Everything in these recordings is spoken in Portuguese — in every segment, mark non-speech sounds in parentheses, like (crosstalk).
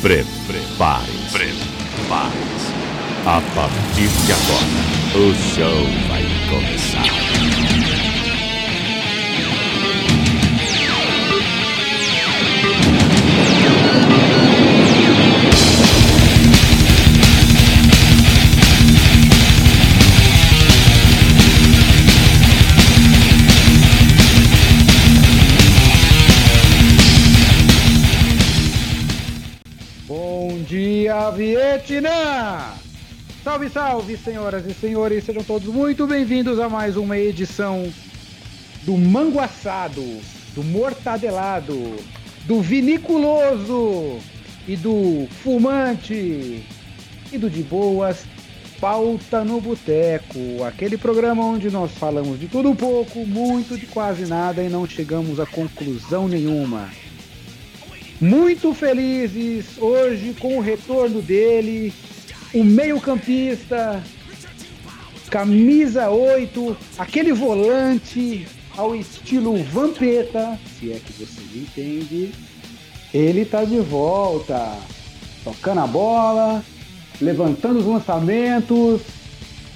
Prepare-se. Prepare-se. A partir de agora, o show vai começar. Vietnã! Salve, salve, senhoras e senhores, sejam todos muito bem-vindos a mais uma edição do Mango Assado, do Mortadelado, do Viniculoso e do Fumante e do De Boas, Pauta no Boteco, aquele programa onde nós falamos de tudo um pouco, muito de quase nada e não chegamos a conclusão nenhuma. Muito felizes hoje com o retorno dele, o meio-campista, camisa 8, aquele volante ao estilo Vampeta, se é que você entende. Ele tá de volta, tocando a bola, levantando os lançamentos.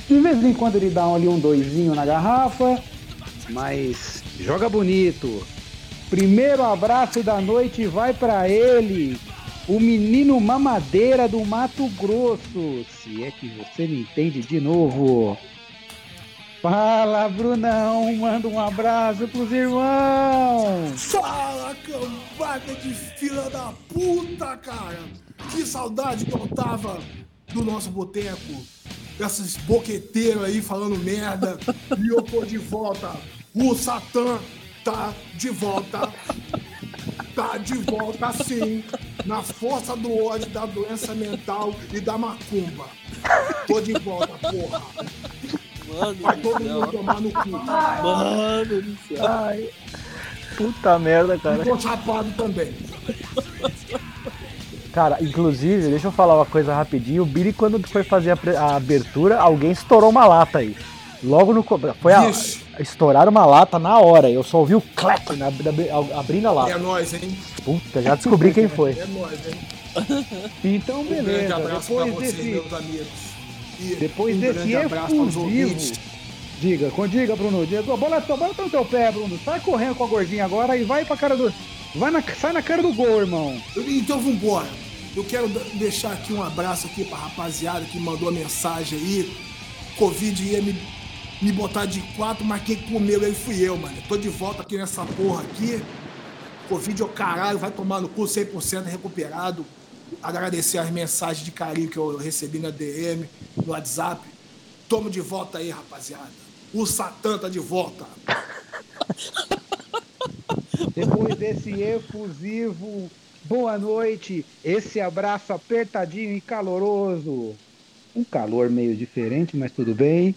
De vez em quando ele dá ali um doisinho na garrafa, mas joga bonito. Primeiro abraço da noite vai para ele, o menino mamadeira do Mato Grosso. Se é que você me entende de novo. Fala, Brunão, manda um abraço pros irmãos. Fala, cambada de fila da puta, cara! Que saudade que eu tava do nosso boteco. Esses boqueteiros aí falando merda. E eu tô de volta. O Satã tá de volta. Tá de volta sim. Na força do ódio, da doença mental e da macumba. Tô de volta, porra. Mano Vai do todo céu. mundo tomar no cu. Mano do céu. Ai, puta merda, E cara. tô chapado também. Cara, inclusive, deixa eu falar uma coisa rapidinho. O Billy, quando foi fazer a, a abertura, alguém estourou uma lata aí. Logo no. Foi a, Vixe. Estouraram uma lata na hora. Eu só ouvi o clap na, na- abrindo a É lata. nóis, hein? Puta, já descobri quem foi. É nóis, hein? Então, Um grande beleza. abraço pra Depois vocês, desse, meus amigos. E depois um desse efusivo. Diga, con- diga, Bruno. Diga, bola, bola tá no teu pé, Bruno. Sai correndo com a gordinha agora e vai pra cara do. Vai na, sai na cara do gol, irmão. Então vambora. Eu quero deixar aqui um abraço aqui pra rapaziada que mandou a mensagem aí. Covid ia me, me botar de quatro, mas quem comeu aí fui eu, mano. Tô de volta aqui nessa porra aqui. Covid o caralho, vai tomar no cu 100% recuperado. Agradecer as mensagens de carinho que eu recebi na DM, no WhatsApp. Tamo de volta aí, rapaziada. O Satã tá de volta. (laughs) Depois desse efusivo, boa noite. Esse abraço apertadinho e caloroso. Um calor meio diferente, mas tudo bem.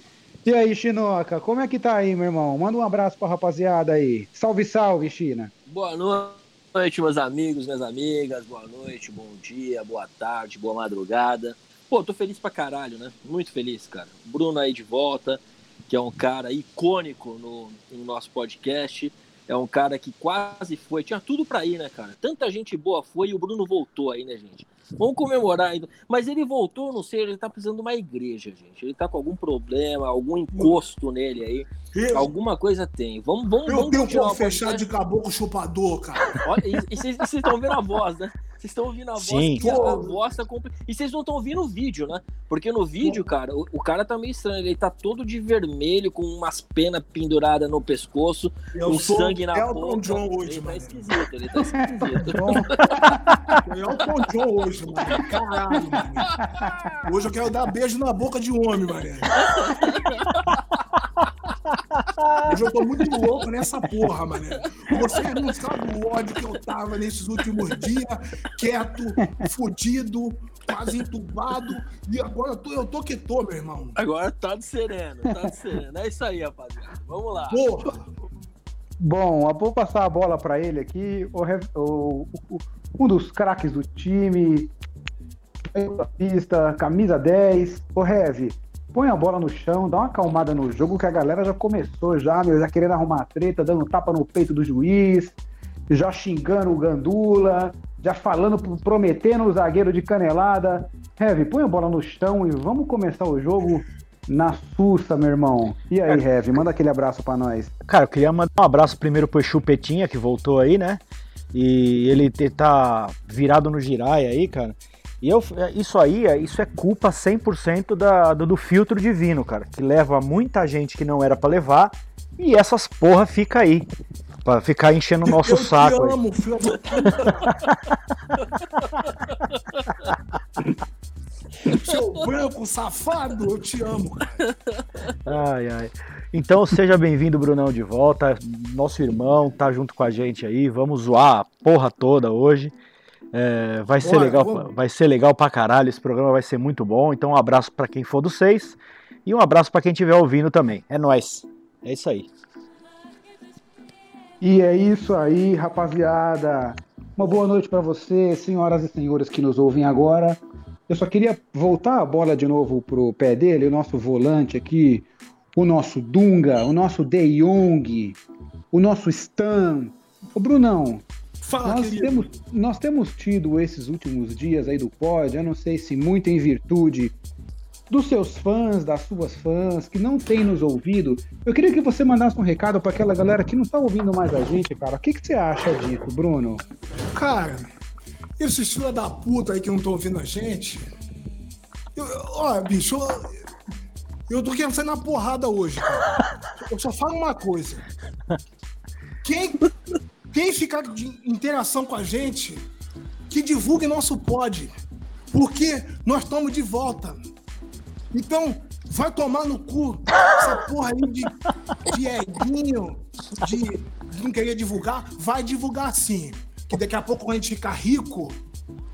E aí, Chinoca, como é que tá aí, meu irmão? Manda um abraço pra rapaziada aí. Salve, salve, China. Boa noite, meus amigos, minhas amigas. Boa noite, bom dia, boa tarde, boa madrugada. Pô, tô feliz pra caralho, né? Muito feliz, cara. Bruno aí de volta, que é um cara icônico no, no nosso podcast. É um cara que quase foi. Tinha tudo pra ir, né, cara? Tanta gente boa foi e o Bruno voltou aí, né, gente? Vamos comemorar ainda. Mas ele voltou, não sei, ele tá precisando de uma igreja, gente. Ele tá com algum problema, algum encosto nele aí. Eu, Alguma coisa tem. Vamos, vamos, eu vamos tenho o fechar podcast. de caboclo chupador, cara. Olha, e vocês estão ouvindo a voz, né? Vocês estão ouvindo a voz, Sim. que a, a voz tá compli... E vocês não estão ouvindo o vídeo, né? Porque no vídeo, cara, o, o cara tá meio estranho. Ele tá todo de vermelho, com umas penas penduradas no pescoço, Eu sangue na Elton boca. John hoje, ele tá mano. esquisito, ele tá (laughs) esquisito. Elton John hoje, mano. Caralho, mano. Hoje eu quero dar beijo na boca de homem, mano. Hoje eu tô muito louco nessa porra, mano. Vocês não sabem o ódio que eu tava nesses últimos dias, quieto, fudido, quase entubado. E agora eu tô, eu tô que tô, meu irmão. Agora tá de sereno, tá de sereno. É isso aí, rapaziada. Vamos lá. Porra. Bom, eu vou passar a bola pra ele aqui. O, o- o- um dos craques do time, pista, camisa 10. Ô, Rev, põe a bola no chão, dá uma acalmada no jogo que a galera já começou já, meu, já querendo arrumar treta, dando tapa no peito do juiz, já xingando o Gandula, já falando, prometendo o zagueiro de canelada. Heavy, põe a bola no chão e vamos começar o jogo na sussa, meu irmão. E aí, Heavy, manda aquele abraço para nós. Cara, eu queria mandar um abraço primeiro pro Chupetinha, que voltou aí, né? E ele tá virado no giraia aí, cara. E eu, isso aí, isso é culpa 100% da, do, do filtro divino, cara, que leva muita gente que não era para levar e essas porra fica aí. Pra ficar enchendo o nosso eu saco. Te amo, filho (laughs) Seu branco safado, eu te amo, cara. Ai, ai. Então seja bem-vindo, Brunão, de volta. Nosso irmão tá junto com a gente aí. Vamos zoar a porra toda hoje. É, vai, ser legal, vai ser legal pra caralho. Esse programa vai ser muito bom. Então, um abraço para quem for dos seis e um abraço para quem estiver ouvindo também. É nós. É isso aí. E é isso aí, rapaziada. Uma boa noite para você, senhoras e senhores que nos ouvem agora. Eu só queria voltar a bola de novo pro pé dele, o nosso volante aqui, o nosso Dunga, o nosso De Jong, o nosso Stan. Ô Brunão, Fala, nós, temos, nós temos tido esses últimos dias aí do pod, eu não sei se muito em virtude dos seus fãs, das suas fãs, que não tem nos ouvido. Eu queria que você mandasse um recado para aquela galera que não tá ouvindo mais a gente, cara. O que, que você acha disso, Bruno? Cara, esses filha da puta aí que não estão ouvindo a gente. Eu, ó, bicho, eu, eu tô querendo sair na porrada hoje, cara. Eu só falo uma coisa. Quem, quem ficar de interação com a gente, que divulgue nosso pod. Porque nós estamos de volta. Então, vai tomar no cu essa porra aí de, de eguinho, de, não querer divulgar. Vai divulgar sim. Que daqui a pouco, quando a gente ficar rico,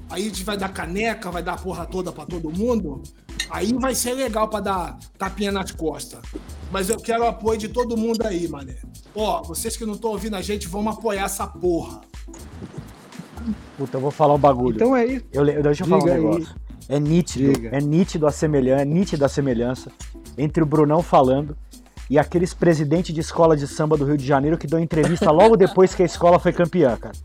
aí a gente vai dar caneca, vai dar a porra toda pra todo mundo. Aí vai ser legal pra dar tapinha nas costas. Mas eu quero o apoio de todo mundo aí, mané. Ó, vocês que não estão ouvindo a gente, vamos apoiar essa porra. Puta, eu vou falar um bagulho. Então é isso. Eu, deixa eu falar um negócio. Aí. É nítido, Diga. é nítido a semelhança, é nítida a semelhança entre o Brunão falando e aqueles presidentes de escola de samba do Rio de Janeiro que dão entrevista logo depois que a escola foi campeã, cara.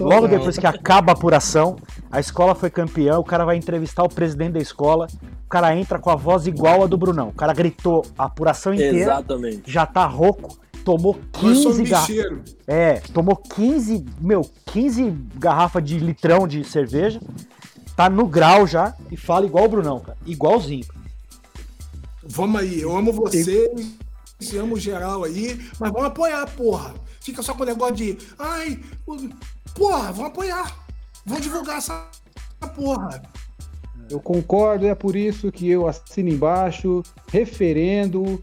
Logo depois que acaba a apuração, a escola foi campeã, o cara vai entrevistar o presidente da escola, o cara entra com a voz igual a do Brunão. O cara gritou a apuração inteira, Exatamente. já tá rouco, tomou 15 garrafas. É, tomou 15, meu, 15 garrafas de litrão de cerveja tá no grau já e fala igual o Brunão, cara. Igualzinho. Vamos aí, eu amo você, te amo geral aí, mas vamos apoiar, porra. Fica só com o negócio de. Ai, porra, vamos apoiar. Vamos divulgar essa porra. Eu concordo, é por isso que eu assino embaixo, referendo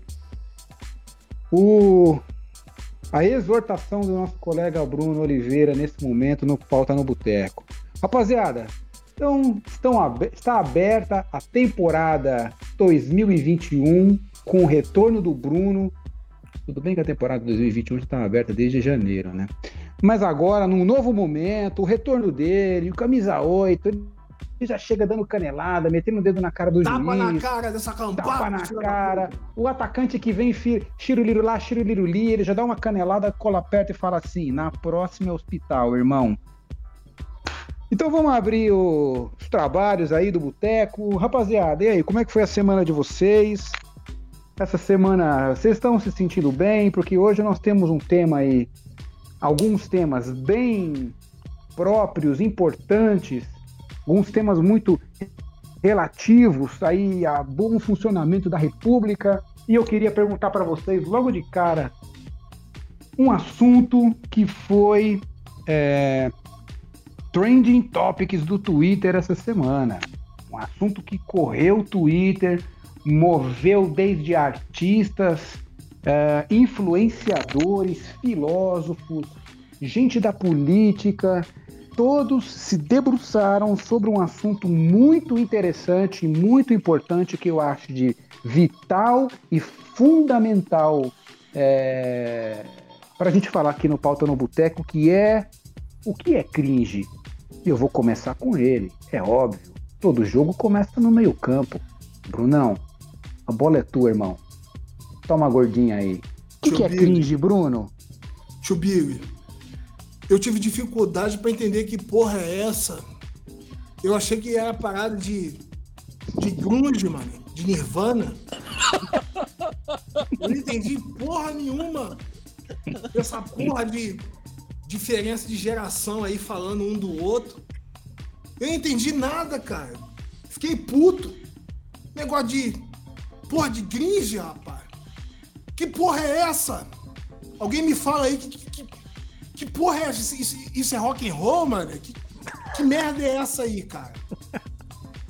o, a exortação do nosso colega Bruno Oliveira nesse momento no Pauta no Boteco. Rapaziada, então, estão, está aberta a temporada 2021 com o retorno do Bruno. Tudo bem que a temporada 2021 está aberta desde janeiro, né? Mas agora, num novo momento, o retorno dele, o camisa 8, ele já chega dando canelada, metendo o dedo na cara do tapa juiz. Tapa na cara dessa campada. Tapa na cara. O atacante que vem, xiruliro lá, xiruliro li, ele já dá uma canelada, cola perto e fala assim, na próxima é hospital, irmão. Então vamos abrir o, os trabalhos aí do Boteco. Rapaziada, e aí, como é que foi a semana de vocês? Essa semana, vocês estão se sentindo bem? Porque hoje nós temos um tema aí, alguns temas bem próprios, importantes, alguns temas muito relativos aí a bom funcionamento da República. E eu queria perguntar para vocês logo de cara um assunto que foi é, trending topics do Twitter essa semana. Um assunto que correu o Twitter, moveu desde artistas, uh, influenciadores, filósofos, gente da política, todos se debruçaram sobre um assunto muito interessante e muito importante que eu acho de vital e fundamental é, para a gente falar aqui no Pauta no Boteco, que é o que é cringe? E eu vou começar com ele, é óbvio. Todo jogo começa no meio-campo. Brunão, a bola é tua, irmão. Toma a gordinha aí. O que, que, é cringe, Bruno? Chubiri. eu tive dificuldade para entender que porra é essa. Eu achei que era parada de, de grunge, mano, de Nirvana. Eu não entendi porra nenhuma. Essa porra de diferença de geração aí falando um do outro. Eu não entendi nada, cara. Fiquei puto. Negócio de. Porra de gringe, rapaz. Que porra é essa? Alguém me fala aí que, que, que porra é essa? Isso, isso, é rock and roll, mano? Que, que merda é essa aí, cara?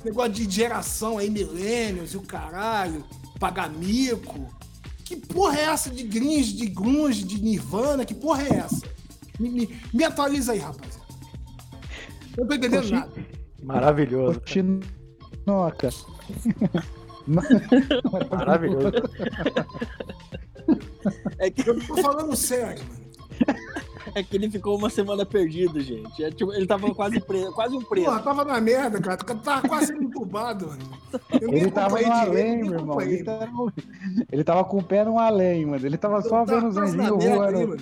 Negócio de geração aí, milênios e o caralho, pagar mico. Que porra é essa de gringe, de grunge, de nirvana? Que porra é essa? Me, me, me atualiza aí, rapaziada. Eu não tô entendendo Poxa, nada. Maravilhoso. Noca. (laughs) Maravilhoso. É que eu tô falando sério, mano. É que ele ficou uma semana perdido, gente. É, tipo, ele tava quase preso, quase um preso. Porra, tava na merda, cara. Tava quase entubado, mano. ele tava no além, meu irmão. Ele tava, ele tava, com o pé no além, mano. Ele tava só vendo os anjinhos voando.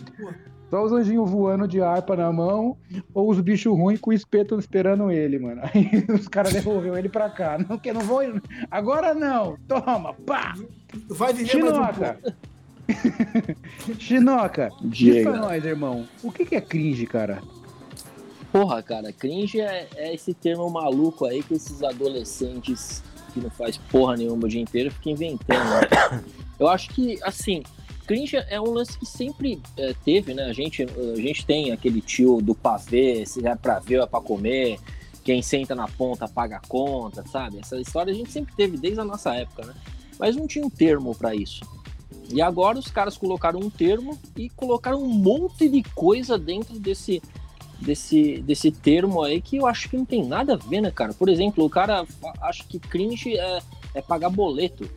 Só os anjinhos voando de harpa na mão, ou os bichos ruins com o espeto esperando ele, mano. (laughs) Aí os caras devolveram ele pra cá. Não, que não vou. Agora não! Toma, pá! Vai viver Chinoca. um Chinoca, (laughs) diz pra nós, irmão. O que, que é cringe, cara? Porra, cara, cringe é, é, esse termo maluco aí que esses adolescentes que não faz porra nenhuma o dia inteiro ficam inventando. Né? (coughs) Eu acho que, assim, cringe é um lance que sempre é, teve, né? A gente, a gente tem aquele tio do pavê, se é pra ver ou é pra comer, quem senta na ponta paga a conta, sabe? Essa história a gente sempre teve desde a nossa época, né? Mas não tinha um termo para isso. E agora os caras colocaram um termo e colocaram um monte de coisa dentro desse, desse, desse termo aí que eu acho que não tem nada a ver, né, cara? Por exemplo, o cara acha que cringe é, é pagar boleto.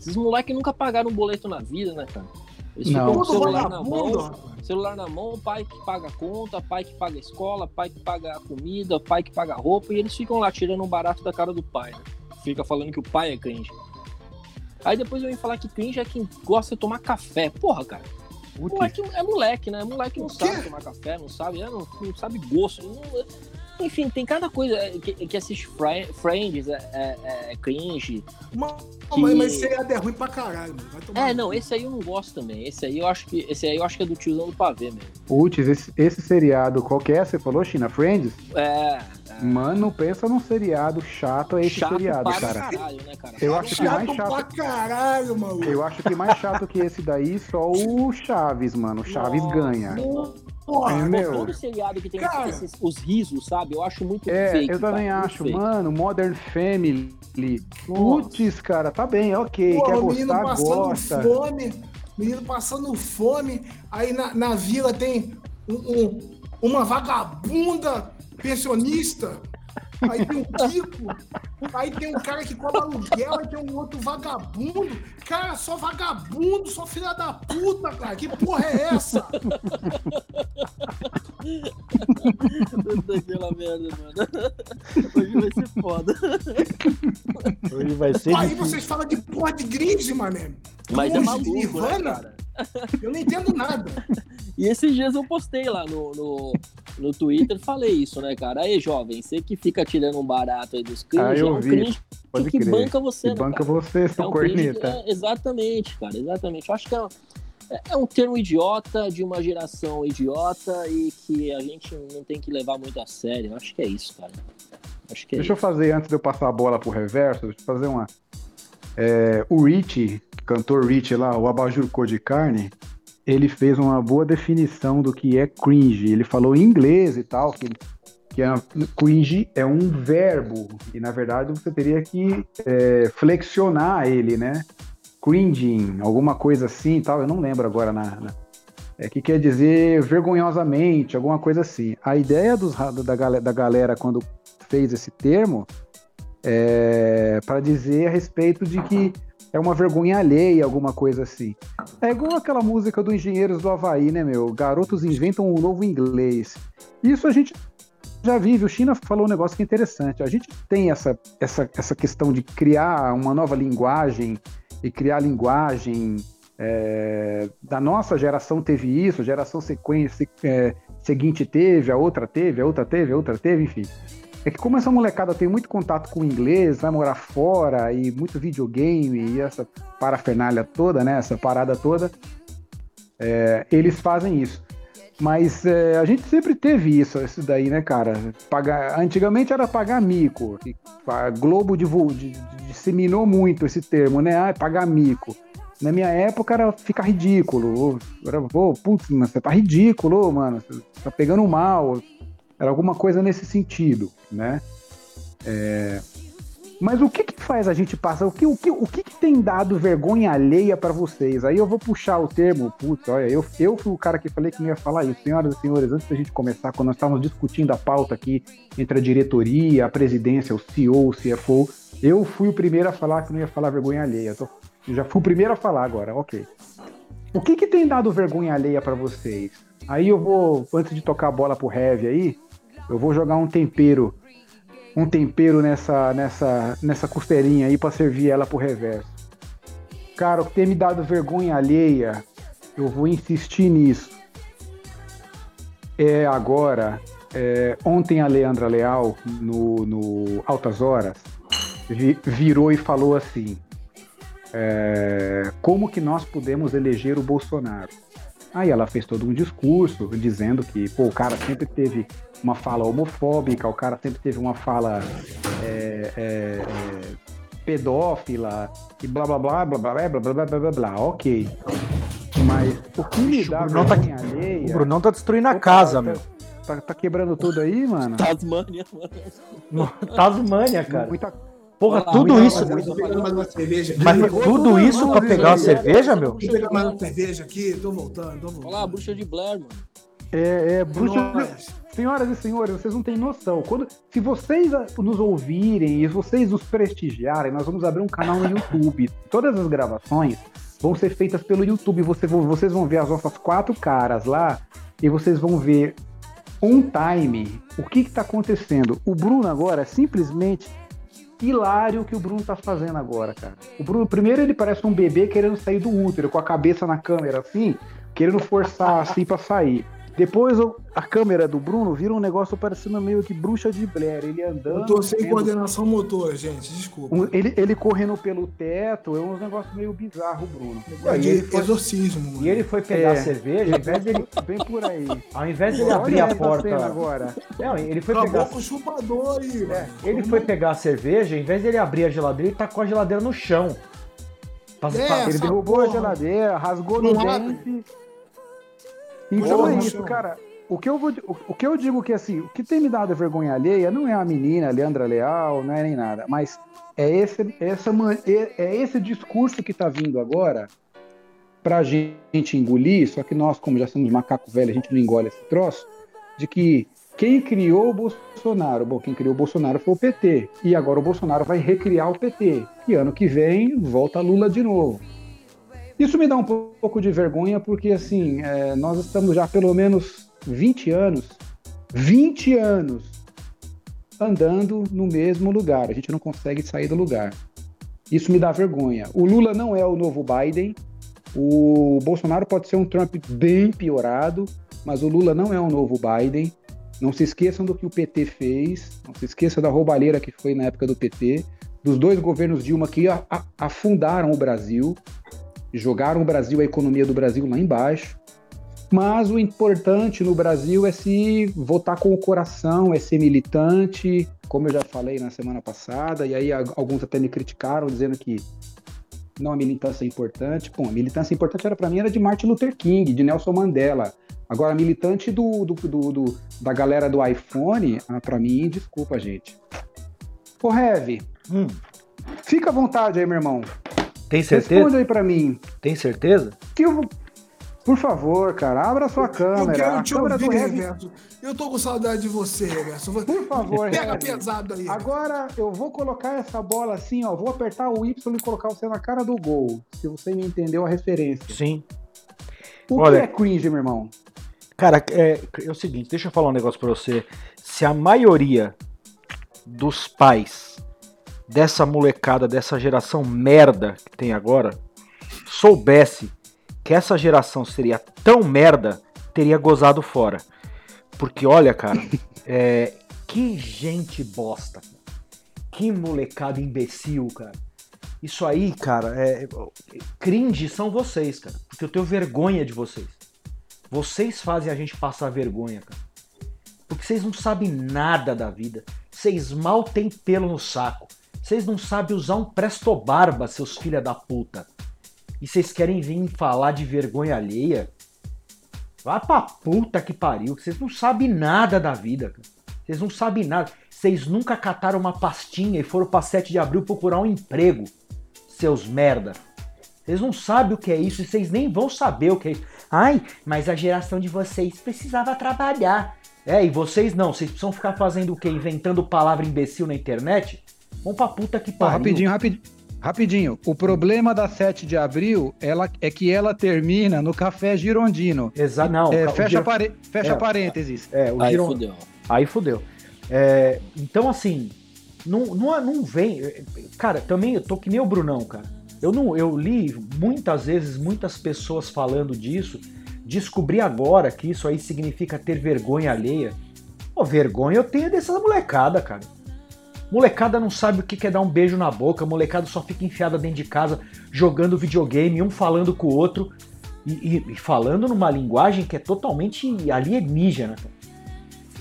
Esses moleques nunca pagaram um boleto na vida, né, cara? Eles não. ficam com o celular na mão, celular na mão, pai que paga a conta, pai que paga a escola, pai que paga a comida, pai que paga a roupa, e eles ficam lá tirando um barato da cara do pai, né? Fica falando que o pai é cringe. Aí depois eu venho falar que cringe é quem gosta de tomar café. Porra, cara. Moleque é moleque, né? Moleque não sabe tomar café, não sabe, é, não, não sabe gosto. Não, enfim, tem cada coisa é, que, que assiste Friends, é, é, é cringe. Mas, que... mas esse aí é ruim pra caralho, mano. é, não, esse aí eu não gosto também. Esse aí eu acho que, esse aí eu acho que é do tiozão do pavê mesmo. Putz, esse, esse seriado, qual que é? Você falou, China? Friends? É. é. Mano, pensa num seriado chato é esse chato seriado, cara. Caralho, né, cara. Eu acho que mais chato. Pra caralho, mano. Eu acho que mais chato que esse daí, só o Chaves, mano. O Chaves Nossa, ganha. Porra, meu. todo seriado que tem cara, esses, os risos, sabe? Eu acho muito é, fake, eu também cara, acho. Mano, Modern Family. Putz, cara, tá bem, ok. Porra, Quer gostar, gosta. Fome, menino passando fome. Aí na, na vila tem um, um, uma vagabunda pensionista aí tem um Kiko, aí tem um cara que cobra aluguel, aí tem um outro vagabundo. Cara, só vagabundo, só filha da puta, cara. Que porra é essa? Daquela merda, mano. Hoje vai ser foda. Hoje vai ser. Aí difícil. vocês falam de porra de grise, mané. Mas é maluco, né, cara? (laughs) Eu não entendo nada. E esses dias eu postei lá no, no, no Twitter, falei isso, né, cara? Aí, jovem, você que fica tirando um barato aí dos cringe, ah, eu é um vi. cringe Pode que crer. banca você, que né, banca cara? você, seu é um corneta. Cringe, é, exatamente, cara, exatamente. Eu acho que é, é um termo idiota de uma geração idiota e que a gente não tem que levar muito a sério. Eu acho que é isso, cara. Acho que é Deixa isso. eu fazer, antes de eu passar a bola pro reverso, deixa eu fazer uma... É, o Rich, cantor Rich lá, o Abajur Cor de Carne, ele fez uma boa definição do que é cringe. Ele falou em inglês e tal, que, que é, cringe é um verbo, e na verdade você teria que é, flexionar ele, né? Cringing, alguma coisa assim e tal, eu não lembro agora na, na é, que quer dizer vergonhosamente, alguma coisa assim. A ideia dos, da, da galera quando fez esse termo é para dizer a respeito de que é uma vergonha alheia, alguma coisa assim. É igual aquela música do Engenheiros do Havaí, né, meu? Garotos inventam um novo inglês. Isso a gente já vive. O China falou um negócio que é interessante. A gente tem essa, essa, essa questão de criar uma nova linguagem e criar linguagem. É, da nossa geração teve isso, geração sequência, é, seguinte teve, a outra teve, a outra teve, a outra teve, enfim. É que como essa molecada tem muito contato com o inglês, vai morar fora e muito videogame e essa parafernália toda, né? Essa parada toda, é, eles fazem isso. Mas é, a gente sempre teve isso, isso daí, né, cara? Pagar, antigamente era pagar mico. A Globo disseminou muito esse termo, né? Ah, pagar mico. Na minha época era ficar ridículo. Era, pô, putz, mas você tá ridículo, mano. Você tá pegando mal. Era alguma coisa nesse sentido, né? É... Mas o que que faz a gente passar? O que, o que, o que, que tem dado vergonha alheia para vocês? Aí eu vou puxar o termo, putz, olha, eu, eu fui o cara que falei que não ia falar isso. Senhoras e senhores, antes da gente começar, quando nós estávamos discutindo a pauta aqui entre a diretoria, a presidência, o CEO, o CFO, eu fui o primeiro a falar que não ia falar vergonha alheia. Tô, já fui o primeiro a falar agora, ok. O que que tem dado vergonha alheia para vocês? Aí eu vou, antes de tocar a bola pro Heavy aí, eu vou jogar um tempero um tempero nessa, nessa, nessa costelinha aí para servir ela pro reverso. Cara, o que tem me dado vergonha alheia, eu vou insistir nisso. É agora, é, ontem a Leandra Leal, no, no Altas Horas, vi, virou e falou assim: é, como que nós podemos eleger o Bolsonaro? Aí ela fez todo um discurso dizendo que pô, o cara sempre teve uma fala homofóbica, o cara sempre teve uma fala é, é, é, pedófila e blá blá blá blá blá blá blá blá blá blá blá. Ok. Mas o que me dá o tá, alheia, o Brunão tá destruindo a casa, tá, meu. Tá, tá, quebrando tudo aí, mano? Tasmânia, mano. Tasmânia, cara. Muita Porra, Olá, tudo isso. Mas tudo isso pra pegar uma cerveja, meu? Deixa eu pegar mais uma cerveja aqui, tô voltando, tô voltando. Olha lá, bruxa de Blair, mano. É, é. Senhoras e senhores, vocês não têm noção. Quando, se vocês nos ouvirem e vocês nos prestigiarem, nós vamos abrir um canal no YouTube. Todas as gravações vão ser feitas pelo YouTube. Você, vocês vão ver as nossas quatro caras lá e vocês vão ver on time o que está acontecendo. O Bruno agora simplesmente hilário que o Bruno tá fazendo agora, cara. O Bruno, primeiro ele parece um bebê querendo sair do útero, com a cabeça na câmera assim, querendo forçar assim para sair. Depois a câmera do Bruno vira um negócio parecendo meio que bruxa de Blair. Ele andando. Eu tô sem vendo... coordenação motor, gente, desculpa. Um, ele, ele correndo pelo teto, é um negócio meio bizarro, Bruno. É de ele foi... exorcismo. Mano. E ele foi pegar é. cerveja, ao invés dele. Bem por aí. (laughs) Ao invés dele abrir a porta. agora. Não, ele foi Acabou pegar. com o chupador aí, é. Ele foi pegar a cerveja, ao invés dele abrir a geladeira, ele tacou a geladeira no chão. É, ele derrubou porra. a geladeira, rasgou no dente. Então é isso, cara o que, eu vou, o, o, que eu digo que assim, o que tem me dado vergonha alheia não é a menina, a Leandra Leal, não é nem nada, mas é esse, essa, é, é esse discurso que está vindo agora pra gente engolir, só que nós, como já somos macaco velho, a gente não engole esse troço, de que quem criou o Bolsonaro? Bom, quem criou o Bolsonaro foi o PT. E agora o Bolsonaro vai recriar o PT. E ano que vem volta Lula de novo. Isso me dá um pouco de vergonha, porque assim, é, nós estamos já pelo menos 20 anos, 20 anos andando no mesmo lugar. A gente não consegue sair do lugar. Isso me dá vergonha. O Lula não é o novo Biden. O Bolsonaro pode ser um Trump bem piorado, mas o Lula não é o novo Biden. Não se esqueçam do que o PT fez, não se esqueçam da roubalheira que foi na época do PT, dos dois governos Dilma que afundaram o Brasil, jogaram o Brasil, a economia do Brasil lá embaixo. Mas o importante no Brasil é se votar com o coração, é ser militante, como eu já falei na semana passada, e aí alguns até me criticaram dizendo que não a militância é importante. Bom, a militância importante era para mim era de Martin Luther King, de Nelson Mandela. Agora, militante do, do, do, do da galera do iPhone, ah, para mim, desculpa, gente. Ô, Heavy, hum. fica à vontade aí, meu irmão. Tem certeza? Responde aí para mim. Tem certeza? Que eu, por favor, cara, abra sua câmera. Eu quero te ouvir, Reverso. Eu tô com saudade de você, Reverso. Por favor, Pega Heavy. pesado aí. Agora eu vou colocar essa bola assim, ó. Vou apertar o Y e colocar você na cara do gol. Se você me entendeu a referência. Sim. O Olha, que é cringe, meu irmão? Cara, é, é o seguinte, deixa eu falar um negócio pra você. Se a maioria dos pais dessa molecada, dessa geração merda que tem agora, soubesse que essa geração seria tão merda, teria gozado fora. porque olha, cara, (laughs) é, que gente bosta. Que molecada imbecil, cara. Isso aí, cara, é, cringe são vocês, cara. Porque eu tenho vergonha de vocês. Vocês fazem a gente passar vergonha, cara. Porque vocês não sabem nada da vida. Vocês mal têm pelo no saco. Vocês não sabem usar um presto-barba, seus filha da puta. E vocês querem vir falar de vergonha alheia? Vá pra puta que pariu. Vocês não sabem nada da vida. Vocês não sabem nada. Vocês nunca cataram uma pastinha e foram pra 7 de abril procurar um emprego. Seus merda. Vocês não sabem o que é isso e vocês nem vão saber o que é isso. Ai, mas a geração de vocês precisava trabalhar. É, e vocês não. Vocês precisam ficar fazendo o quê? Inventando palavra imbecil na internet? Vão pra puta que pariu. rapidinho, rapidinho. Rapidinho, o problema da 7 de abril ela, é que ela termina no Café Girondino. Exato, não. É, fecha Giro... pare... fecha é, parênteses. É, o Aí Giron... fudeu. Aí fudeu. É, então, assim, não, não, não vem. Cara, também eu tô que nem o Brunão, cara. Eu, não, eu li muitas vezes muitas pessoas falando disso. Descobri agora que isso aí significa ter vergonha alheia. Pô, vergonha eu tenho dessa molecada, cara. Molecada não sabe o que é dar um beijo na boca, molecada só fica enfiada dentro de casa jogando videogame, um falando com o outro e, e, falando numa linguagem que é totalmente alienígena.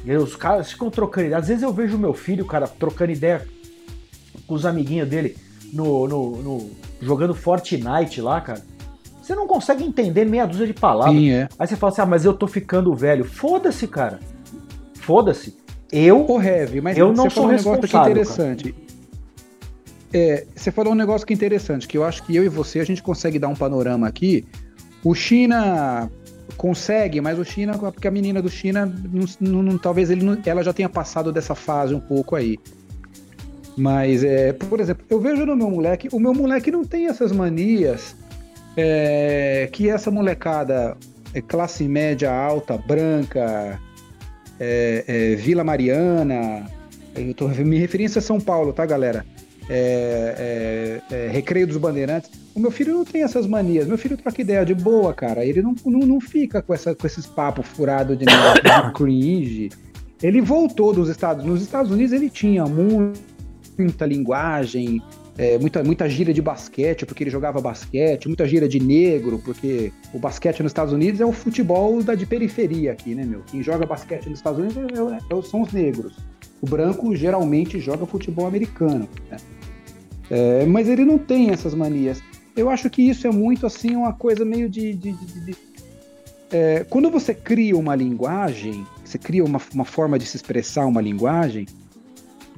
E os caras ficam trocando ideia. Às vezes eu vejo meu filho, cara, trocando ideia com os amiguinhos dele no, no, no jogando Fortnite lá, cara. Você não consegue entender meia dúzia de palavras. Sim, é. Aí você fala assim: ah, mas eu tô ficando velho. Foda-se, cara. Foda-se. Eu, Ô, Heavy, mas eu não você sou falou um negócio aqui responsável, interessante. É, você falou um negócio que é interessante, que eu acho que eu e você a gente consegue dar um panorama aqui. O China consegue, mas o China, porque a menina do China, não, não, talvez ele não, ela já tenha passado dessa fase um pouco aí. Mas, é, por exemplo, eu vejo no meu moleque, o meu moleque não tem essas manias é, que essa molecada é, classe média alta, branca, é, é, Vila Mariana, eu tô me referindo a São Paulo, tá, galera? É, é, é, Recreio dos Bandeirantes. O meu filho não tem essas manias. Meu filho troca ideia de boa, cara. Ele não, não, não fica com, essa, com esses papos furados de, de (coughs) cringe. Ele voltou dos Estados Nos Estados Unidos ele tinha muita linguagem, é, muita, muita gíria de basquete, porque ele jogava basquete, muita gíria de negro, porque o basquete nos Estados Unidos é o futebol da de periferia aqui, né, meu? Quem joga basquete nos Estados Unidos é, é, são os negros. O branco geralmente joga futebol americano, né? É, mas ele não tem essas manias. Eu acho que isso é muito assim uma coisa meio de. de, de, de é, quando você cria uma linguagem, você cria uma, uma forma de se expressar uma linguagem,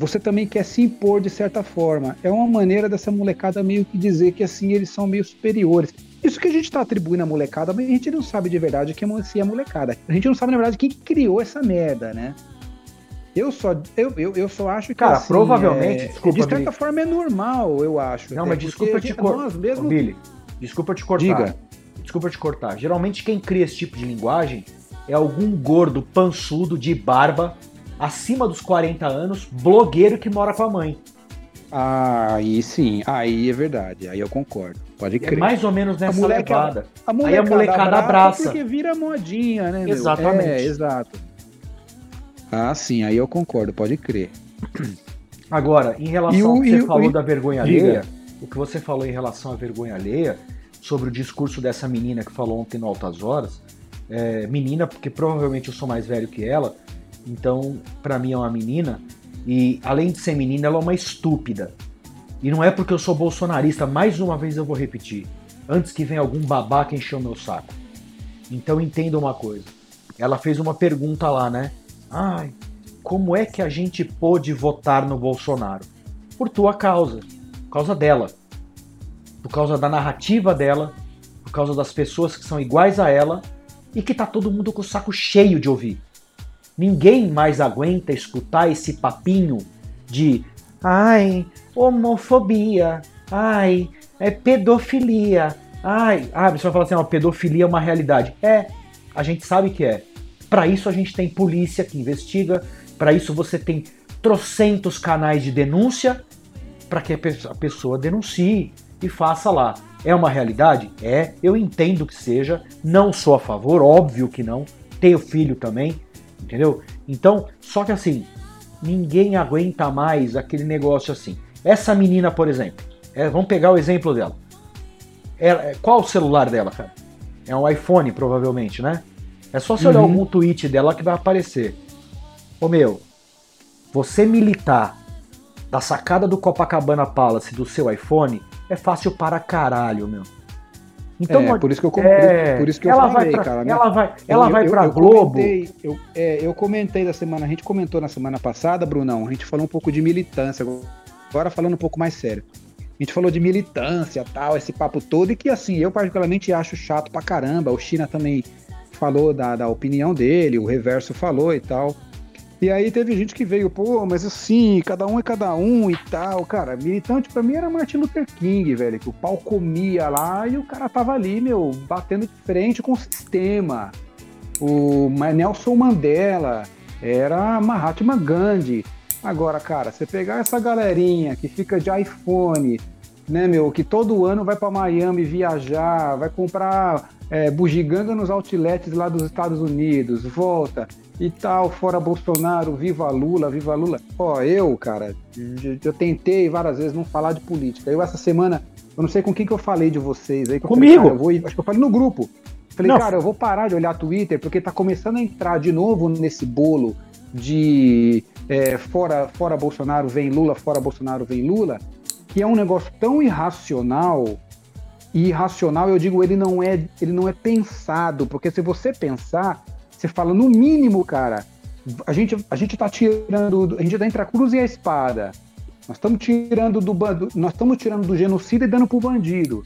você também quer se impor de certa forma. É uma maneira dessa molecada meio que dizer que assim eles são meio superiores. Isso que a gente está atribuindo à molecada, mas a gente não sabe de verdade quem é a molecada. A gente não sabe, na verdade, quem criou essa merda, né? Eu só, eu, eu, eu só acho que. Cara, assim, provavelmente, é, desculpa. De certa Billy. forma é normal, eu acho. Não, até, mas desculpa te cortar. mesmo... Billy, desculpa te cortar. Diga. Desculpa te cortar. Geralmente quem cria esse tipo de linguagem é algum gordo pançudo de barba acima dos 40 anos, blogueiro que mora com a mãe. Ah, aí sim, aí é verdade, aí eu concordo. Pode crer. É mais ou menos nessa moleca- levada. A Aí a molecada abraça. Porque vira modinha, né? meu? Exatamente. É, exato. Ah, sim, aí eu concordo, pode crer. Agora, em relação E ao que e você falou da vergonha alheia, o que você falou em relação à vergonha alheia, sobre o discurso dessa menina que falou ontem no Altas Horas, é, menina, porque provavelmente eu sou mais velho que ela, então pra mim é uma menina, e além de ser menina, ela é uma estúpida. E não é porque eu sou bolsonarista, mais uma vez eu vou repetir, antes que venha algum babaca encher o meu saco. Então entenda uma coisa. Ela fez uma pergunta lá, né? Ai, como é que a gente pôde votar no Bolsonaro? Por tua causa, por causa dela, por causa da narrativa dela, por causa das pessoas que são iguais a ela e que tá todo mundo com o saco cheio de ouvir. Ninguém mais aguenta escutar esse papinho de ai, homofobia, ai, é pedofilia, ai, ah, você vai falar assim, ó, pedofilia é uma realidade. É, a gente sabe que é. Para isso a gente tem polícia que investiga, para isso você tem trocentos canais de denúncia para que a a pessoa denuncie e faça lá. É uma realidade? É, eu entendo que seja, não sou a favor, óbvio que não, tenho filho também, Entendeu? Então, só que assim, ninguém aguenta mais aquele negócio assim. Essa menina, por exemplo, é, vamos pegar o exemplo dela. Ela, é, qual o celular dela, cara? É um iPhone, provavelmente, né? É só você olhar Uhum. algum tweet dela que vai aparecer. Ô meu, você militar da sacada do Copacabana Palace do seu iPhone é fácil para caralho, meu. Então, é, por isso que eu, é, por isso que eu ela falei, vai pra, cara, né? ela vai, ela Eu- vai eu Globo. Comentei, eu, é, eu comentei da semana, a gente comentou na semana passada, Brunão, a gente falou um pouco de militância, agora falando um pouco mais sério. A gente falou de militância, tal, esse papo todo, e que assim, eu particularmente acho chato pra caramba. O China também falou da, da opinião dele, o Reverso falou e tal. E aí teve gente que veio, pô, mas assim, cada um é cada um e tal. Cara, militante pra mim era Martin Luther King, velho, que o pau comia lá e o cara tava ali, meu, batendo de frente com o sistema. O Nelson Mandela era Mahatma Gandhi. Agora, cara, você pegar essa galerinha que fica de iPhone, né, meu, que todo ano vai pra Miami viajar, vai comprar é, bugiganga nos outlets lá dos Estados Unidos, volta e tal, fora Bolsonaro, viva Lula, viva Lula. Ó, eu, cara, eu- tentei várias vezes não falar de política. Eu essa semana, eu não sei com quem que eu falei de vocês aí. que eu falei, Comigo. cara, eu vou, acho que eu falei no grupo. Falei, Não. cara, eu vou parar de olhar Twitter porque tá começando a entrar de novo nesse bolo de é, fora, fora Bolsonaro vem Lula, fora Bolsonaro vem Lula, que é um negócio tão irracional. E irracional, eu digo, ele não é, ele não é pensado, porque se você pensar, você fala no mínimo, cara, a gente, a gente tá tirando, a gente tá entre a cruz e a espada. Nós estamos tirando do bando, nós estamos tirando do genocida e dando pro bandido.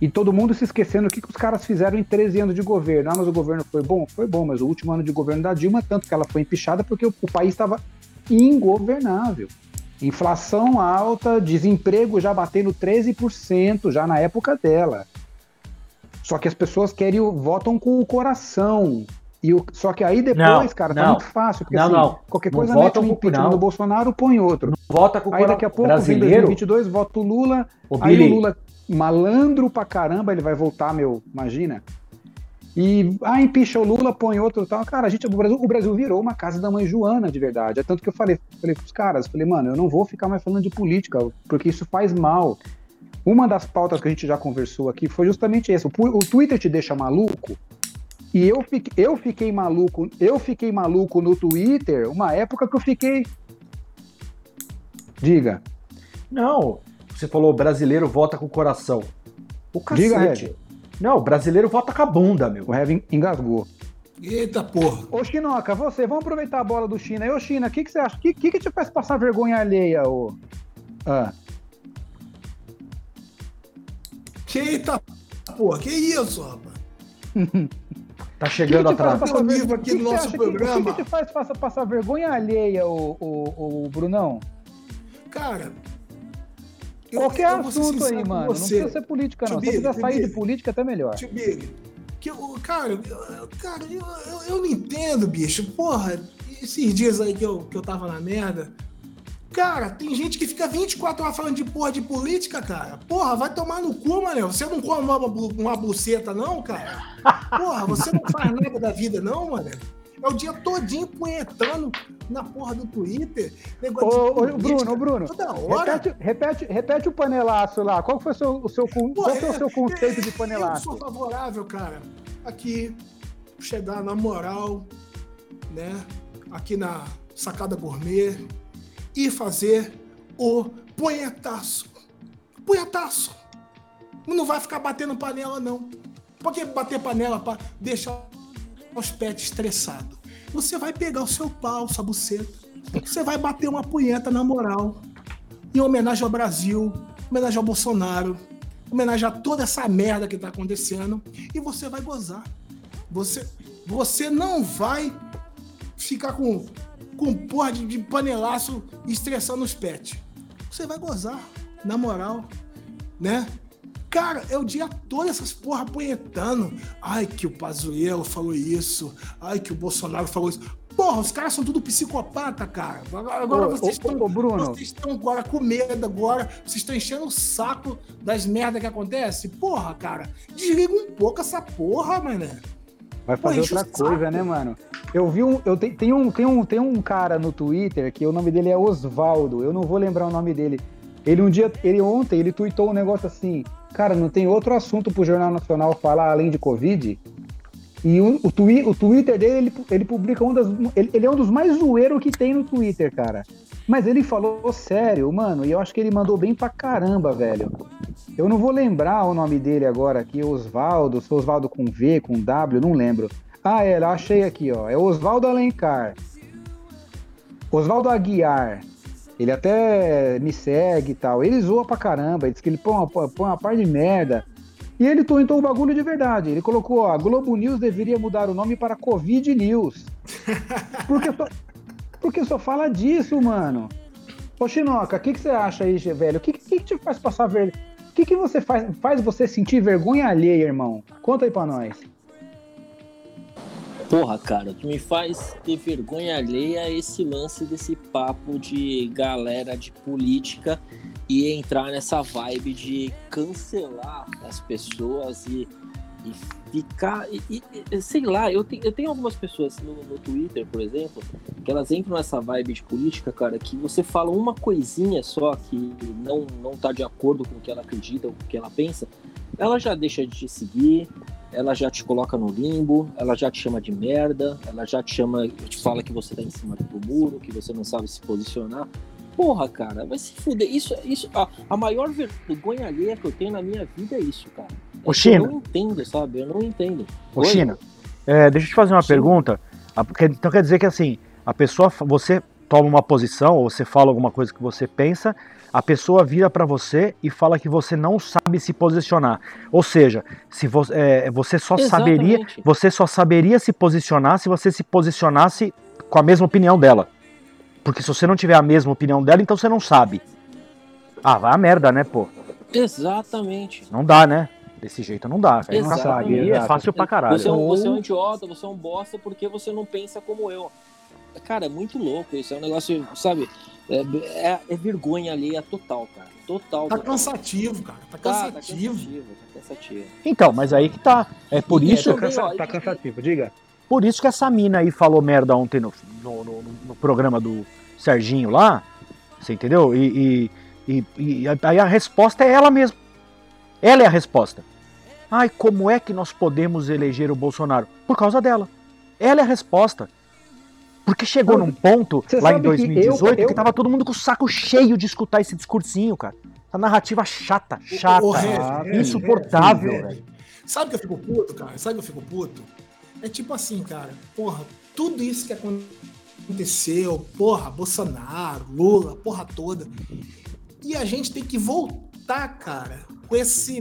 E todo mundo se esquecendo o que, que os caras fizeram em 13 anos de governo. Ah, mas o governo foi bom? Foi bom, mas o último ano de governo da Dilma, tanto que ela foi empichada porque o, o país estava ingovernável. Inflação alta, desemprego já batendo 13% já na época dela. Só que as pessoas querem votam com o coração. E o, só que aí depois, Não, cara, não. tá muito fácil. Porque Não, assim, não. qualquer Não coisa mete um impeachment não. do Bolsonaro, põe outro. Vota com o Aí daqui a pouco, vem brasileiro. 2022, vota o Lula. Ô, Aí Billy, o Lula, malandro pra caramba, ele vai voltar, meu, imagina. E, ah, empicha o Lula, põe outro tal. Cara, a gente, o Brasil, o Brasil virou uma casa da mãe Joana, de verdade. É tanto que eu falei, falei pros caras, falei, mano, eu não vou ficar mais falando de política, porque isso faz mal. Uma das pautas que a gente já conversou aqui foi justamente essa. O, o Twitter te deixa maluco. E eu fiquei, eu fiquei maluco, eu fiquei maluco no Twitter, uma época que eu fiquei. Diga. Não, você falou brasileiro vota com o coração. O Diga, cacete. Red. Não, brasileiro vota com a bunda, meu. O Heavy engasgou. Eita porra. Ô, Chinoca, você, vamos aproveitar a bola do China. Ô, China, o que, que você acha? O que, que, que te faz passar vergonha alheia, ô? Ah, Eita porra, que isso, rapaz? (laughs) Tá chegando atrás. vivo aqui que no nosso que- O que, programa. que te faz passar, passar vergonha alheia, ô, ô, ô, Brunão? Cara. eu- Qualquer eu assunto aí, mano. Não precisa ser política, não. Se Tio você quiser sair de política, até melhor. Big, que eu, cara, eu- cara eu, eu, eu não entendo, bicho. Porra, esses dias aí que eu, que eu tava na merda. Cara, tem gente que fica 24 horas falando de porra de política, cara. Porra, vai tomar no cu, mano. Você não come uma, uma buceta, não, cara? Porra, você não faz nada da vida, não, mano. É o dia todinho punhetando na porra do Twitter. Negócio de Ô, ô, política, Bruno, ô, Bruno, Toda hora. Repete, repete, repete o panelaço lá. Qual foi o seu, o seu, Pô, qual é o é- seu conceito de Eu panelaço? sou favorável, cara, aqui, chegar na moral, né? Aqui na Sacada Gourmet e fazer o punhetaço. Punhetaço. Não vai ficar batendo panela, não. Porque bater panela para deixar os pets estressados. Você vai pegar o seu pau, sua buceta. Você vai bater uma punheta na moral. Em homenagem ao Brasil, em homenagem ao Bolsonaro, em homenagem a toda essa merda que tá acontecendo. E você vai gozar. Você, você não vai ficar com, com porra de, de panelaço estressando os pets. Você vai gozar, na moral, né? Cara, é o dia todo essas porra punhetando. Ai, que o Pazuello falou isso. Ai, que o Bolsonaro falou isso. Porra, os caras são tudo psicopata, cara. Agora Ô, vocês ô, estão. ô, Bruno. Vocês estão agora com medo agora. Vocês estão enchendo o saco das merdas que acontece. Porra, cara. Desliga um pouco essa porra, mané. Vai fazer Pô, outra coisa, né, mano? Eu vi um. Eu te, tem, um, tem, um, tem um cara no Twitter que o nome dele é Osvaldo. Eu não vou lembrar o nome dele. Ele um dia, ele ontem, ele tweetou um negócio assim. Cara, não tem outro assunto pro Jornal Nacional falar além de Covid? E o, o, twi, o Twitter dele, ele, ele publica um das. Ele, ele é um dos mais zoeiros que tem no Twitter, cara. Mas ele falou sério, mano, e eu acho que ele mandou bem pra caramba, velho. Eu não vou lembrar o nome dele agora aqui, Osvaldo, se Osvaldo com V, com W, não lembro. Ah, é, eu achei aqui, ó. É Osvaldo Alencar. Osvaldo Aguiar. Ele até me segue e tal. Ele zoa pra caramba. Ele diz que ele põe uma, põe uma par de merda. E ele tweetou o bagulho de verdade. Ele colocou, ó, Globo News deveria mudar o nome para Covid News. (laughs) Porque só, porque só fala disso, mano. Ô, Chinoca, o que, que você acha aí, velho? O que, que, que te faz passar vergonha? O que, que você faz, faz você sentir vergonha alheia, irmão? Conta aí pra nós. Porra, cara, que me faz ter vergonha alheia esse lance desse papo de galera de política e entrar nessa vibe de cancelar as pessoas e, e ficar. E, e, sei lá, eu, te, eu tenho algumas pessoas no, no Twitter, por exemplo, que elas entram nessa vibe de política, cara, que você fala uma coisinha só que não, não tá de acordo com o que ela acredita ou com o que ela pensa, ela já deixa de te seguir, ela já te coloca no limbo, ela já te chama de merda, ela já te chama, te fala que você tá em cima do muro, que você não sabe se posicionar. Porra, cara, vai se fuder. Isso, isso, a, a maior vergonha alheia que eu tenho na minha vida é isso, cara. É Ô, China. Eu não entendo, sabe? Eu não entendo. Ô, Oi? China, é, deixa eu te fazer uma Sim. pergunta. Então quer dizer que assim, a pessoa, você toma uma posição, ou você fala alguma coisa que você pensa, a pessoa vira pra você e fala que você não sabe se posicionar. Ou seja, se vo, é, você só saberia, Exatamente. você só saberia se posicionar se você se posicionasse com a mesma opinião dela. Porque se você não tiver a mesma opinião dela, então você não sabe. Ah, vai a merda, né, pô? Exatamente. Não dá, né? Desse jeito não dá, velho. Não sabe. E é fácil pra caralho. Você é, um, você é um idiota, você é um bosta porque você não pensa como eu. Cara, é muito louco isso. É um negócio, sabe? É, é- é vergonha alheia total, cara. Total. Tá total. cansativo, cara. Tá Tá, tá cansativo. cansativo. Tá cansativo. Então, mas aí que tá. É por E isso, é também, ó, tá cansativo, diga. Por isso que essa mina aí falou merda ontem no, no, no- no programa do Serginho lá. Você entendeu? E, e, e- e aí a resposta é ela mesma. Ela é a resposta. Ai, como é que nós podemos eleger o Bolsonaro? Por causa dela. Ela é a resposta. Porque chegou num ponto, você lá em sabe que eu- 2018, que, eu- tava todo mundo com o saco cheio de escutar esse discursinho, cara. Essa narrativa chata, chata, Ah, Rê, insuportável. Sabe que eu fico puto, cara? Sabe que eu fico puto? É tipo assim, cara, porra, tudo isso que aconteceu, porra, Bolsonaro, Lula, porra toda. E a gente tem que voltar, cara, com esse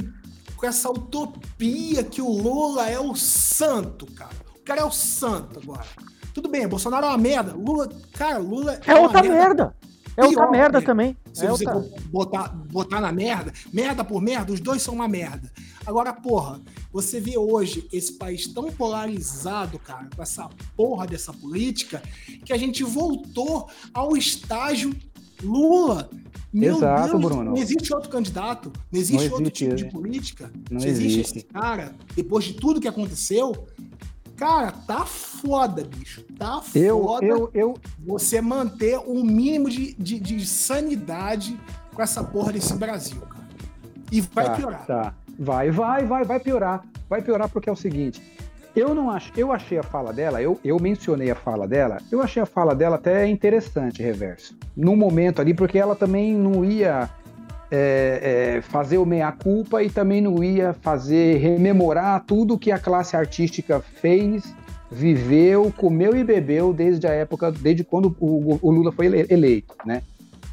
com essa utopia que o Lula é o santo, cara. O cara é o santo agora. Tudo bem, Bolsonaro é uma merda. Lula, cara, Lula É uma outra merda. É outra Pior, merda né? também. Se É você outra... botar, botar na merda, merda por merda, os dois são uma merda. Agora, porra, você vê hoje esse país tão polarizado, cara, com essa porra dessa política, que a gente voltou ao estágio Lula. Meu Exato, Deus, Bruno. não existe outro candidato, não existe, Não outro existe, tipo de né? política. Não Se existe existe. esse cara, depois de tudo que aconteceu, cara, tá foda, bicho. Tá Eu, foda eu, eu, você manter um mínimo de, de, de sanidade com essa porra desse Brasil, cara. E vai tá, piorar. Tá. Vai, vai, vai, vai piorar. Vai piorar porque é o seguinte. Eu não acho, eu achei a fala dela, eu, eu mencionei a fala dela, eu achei a fala dela até interessante, reverso. No momento ali, porque ela também não ia é, é, fazer o meia-culpa e também não ia fazer rememorar tudo que a classe artística fez, viveu, comeu e bebeu desde a época, desde quando o, o Lula foi ele- eleito, né?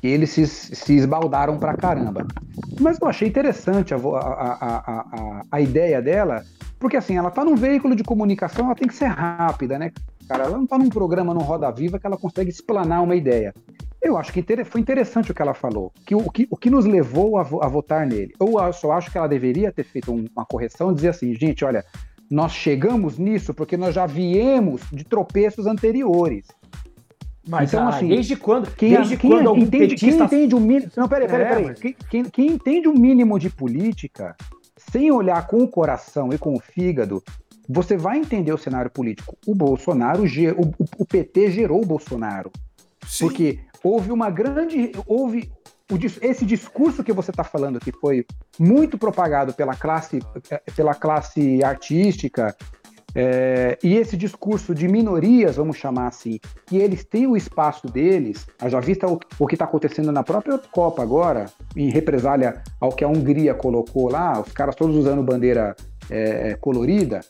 E eles se, se esbaldaram pra caramba. Mas eu achei interessante a, a, a, a, a ideia dela, porque assim, ela tá num veículo de comunicação, ela tem que ser rápida, né? Cara, ela não tá num programa no Roda Viva que ela consegue explanar uma ideia. Eu acho que foi interessante o que ela falou, que o, que, o que nos levou a, a votar nele. Eu a- só acho que ela deveria ter feito um- uma correção e dizer assim, gente, olha, nós chegamos nisso porque nós já viemos de tropeços anteriores. Mas Então, ah, assim, desde quando, Quem, desde quem quando entende, quem, um petista... entende o mínimo. Não, peraí, peraí, É, peraí. mas- Quem, quem- quem entende o mínimo de política, sem olhar com o coração, e com o fígado, você vai entender o cenário político. O Bolsonaro, o, o PT gerou o Bolsonaro. Sim. Porque houve uma grande. Houve esse discurso que você está falando, que foi muito propagado pela classe, pela classe artística, é, e esse discurso de minorias, vamos chamar assim, que eles têm o espaço deles, já vista o, o que está acontecendo na própria Copa agora, em represália ao que a Hungria colocou lá, os caras todos usando bandeira é, colorida,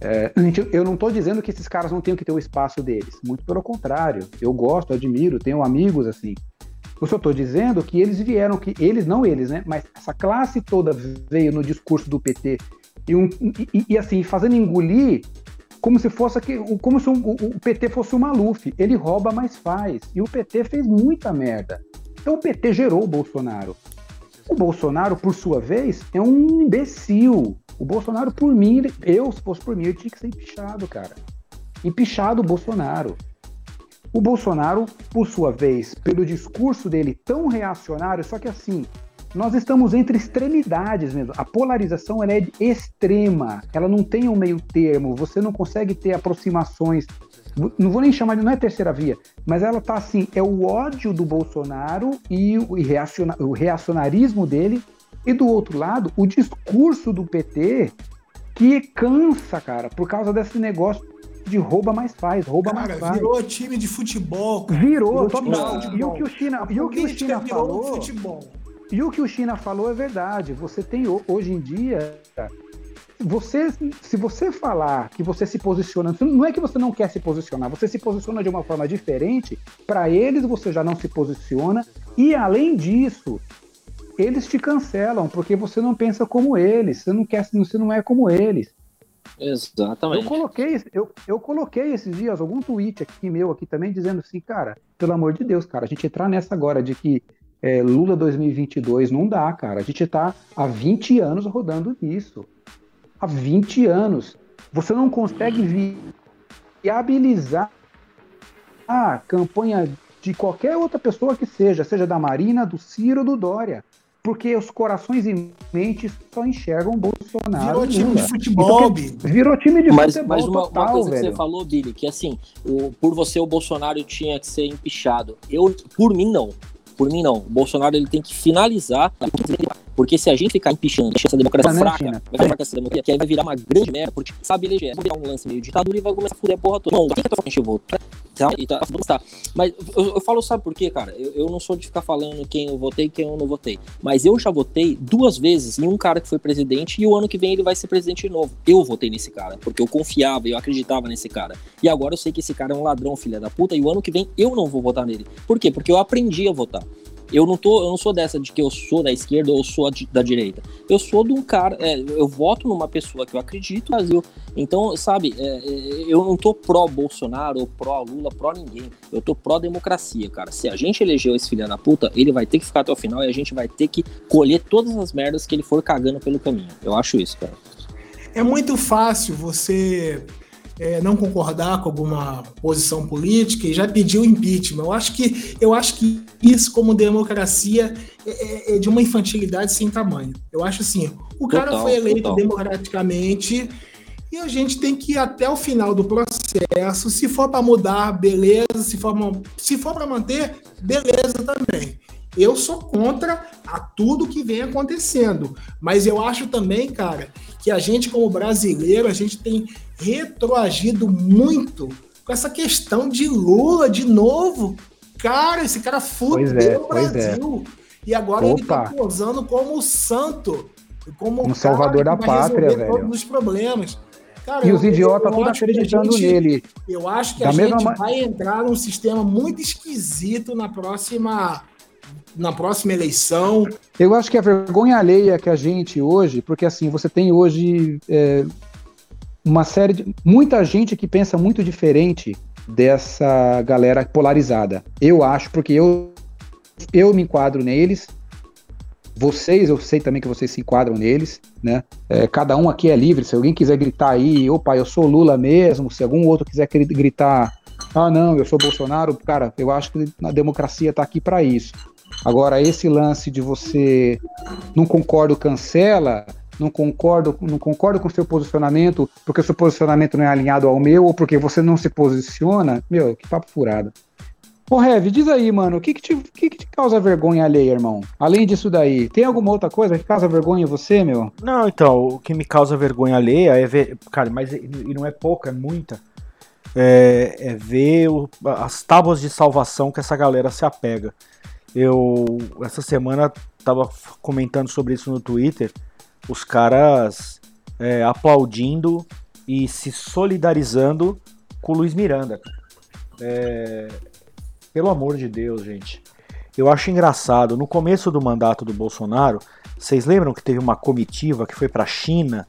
é, eu não estou dizendo que esses caras não tenham que ter o espaço deles, muito pelo contrário. Eu gosto, admiro, tenho amigos assim. Eu só estou dizendo que eles vieram, que eles, não eles, né? Mas essa classe toda veio no discurso do PT e, um, e, e assim, fazendo engolir como se fosse como se o, o, PT fosse o Maluf. Ele rouba, mas faz. E o PT fez muita merda. Então o PT gerou o Bolsonaro. O Bolsonaro, por sua vez, é um imbecil. O Bolsonaro, por mim, eu, se fosse por mim, eu tinha que ser empichado, cara. Empichado o Bolsonaro. O Bolsonaro, por sua vez, pelo discurso dele tão reacionário, só que assim, nós estamos entre extremidades mesmo. A polarização ela é extrema, ela não tem um meio termo, você não consegue ter aproximações. Não vou nem chamar de não é terceira via, mas ela tá assim, é o ódio do Bolsonaro e o, o reacionarismo dele e do outro lado, o discurso do PT que cansa, cara, por causa desse negócio de rouba mais faz, rouba cara, mais faz. Virou time de futebol. Cara. Virou, virou total. E o que o China, e o que o China falou. Futebol. E o que o China falou é verdade. Você tem hoje em dia, você, se você falar que você se posiciona, não é que você não quer se posicionar, você se posiciona de uma forma diferente. Para eles você já não se posiciona e além disso, eles te cancelam porque você não pensa como eles, você não quer, você não é como eles. Exatamente. Eu coloquei, eu, eu coloquei esses dias algum tweet aqui meu aqui também dizendo assim, cara, pelo amor de Deus, cara, a gente entrar nessa agora de que é, Lula 2022 não dá, cara. A gente tá há 20 anos rodando isso. Há 20 anos. Você não consegue viabilizar a campanha de qualquer outra pessoa que seja, seja da Marina, do Ciro, do Dória porque os corações e mentes só enxergam Bolsonaro. Virou time de futebol, então, Virou time de mas, futebol. Mas uma, total, uma coisa velho. que você falou, Billy, que assim, o, por você o Bolsonaro tinha que ser empichado. Eu, por mim, não. Por mim, não. O Bolsonaro ele tem que finalizar. Porque se a gente ficar empichando, essa democracia tá fraca, vai ficar fraca essa democracia, que aí vai virar uma grande merda, porque sabe eleger, vai virar um lance meio ditadura e vai começar a fuder a porra toda. Não, quem que eu tô vou? Tá, e tá, tá. Mas eu, eu, falo, sabe por quê, cara? Eu, eu não sou de ficar falando quem eu votei e quem eu não votei. Mas eu já votei duas vezes em um cara que foi presidente e o ano que vem ele vai ser presidente de novo. Eu votei nesse cara, porque eu confiava, eu acreditava nesse cara. E agora eu sei que esse cara é um ladrão, filha da puta, e o ano que vem eu não vou votar nele. Por quê? Porque eu aprendi a votar. Eu não, tô, eu não sou dessa de que eu sou da esquerda ou sou da direita. Eu sou de um cara, é, eu voto numa pessoa que eu acredito Brasil. Então, sabe, é, é eu não tô pró-Bolsonaro pró-Lula, pró ninguém. Eu tô pró-democracia, cara. Se a gente elegeu esse filho da puta, ele vai ter que ficar até o final e a gente vai ter que colher todas as merdas que ele for cagando pelo caminho. Eu acho isso, cara. É muito fácil você é, não concordar com alguma posição política e já pediu impeachment. Eu acho que, eu acho que isso, como democracia, é, é, é de uma infantilidade sem tamanho. Eu acho assim, o cara total, foi eleito total. democraticamente e a gente tem que ir até o final do processo. Se for para mudar, beleza. Se for, se for para manter, beleza também. Eu sou contra a tudo que vem acontecendo, mas eu acho também, cara, que a gente como brasileiro, a gente tem retroagido muito com essa questão de Lula de novo. Cara, esse cara fudeu é, o é. Brasil. É. E agora Opa. ele tá posando como santo, como um salvador da pátria, velho. Todos os problemas. Cara, e eu, os idiotas todos acreditando gente, nele. Eu acho que da a gente vai entrar num sistema muito esquisito na próxima na próxima eleição. Eu acho que a vergonha alheia que a gente hoje, porque assim, você tem hoje é, uma série de. muita gente que pensa muito diferente dessa galera polarizada. Eu acho, porque eu, eu me enquadro neles. Vocês, eu sei também que vocês se enquadram neles, né? É, cada um aqui é livre. Se alguém quiser gritar aí, opa, eu sou Lula mesmo. Se algum outro quiser gritar, ah, não, eu sou Bolsonaro, cara, eu acho que a democracia está aqui para isso. Agora, esse lance de você não concordo, cancela, não concordo, não concordo com o seu posicionamento, porque o seu posicionamento não é alinhado ao meu, ou porque você não se posiciona, meu, que papo furado. Ô, Rev, diz aí, mano, o que que, te, que que te causa vergonha alheia, irmão? Além disso daí, tem alguma outra coisa que causa vergonha em você, meu? Não, então, o que me causa vergonha alheia é ver. Cara, mas e não é pouca, é muita. É, é ver o, as tábuas de salvação que essa galera se apega. Eu, essa semana, tava comentando sobre isso no Twitter. Os caras é, aplaudindo e se solidarizando com o Luiz Miranda. É, pelo amor de Deus, gente. Eu acho engraçado. No começo do mandato do Bolsonaro, vocês lembram que teve uma comitiva que foi para a China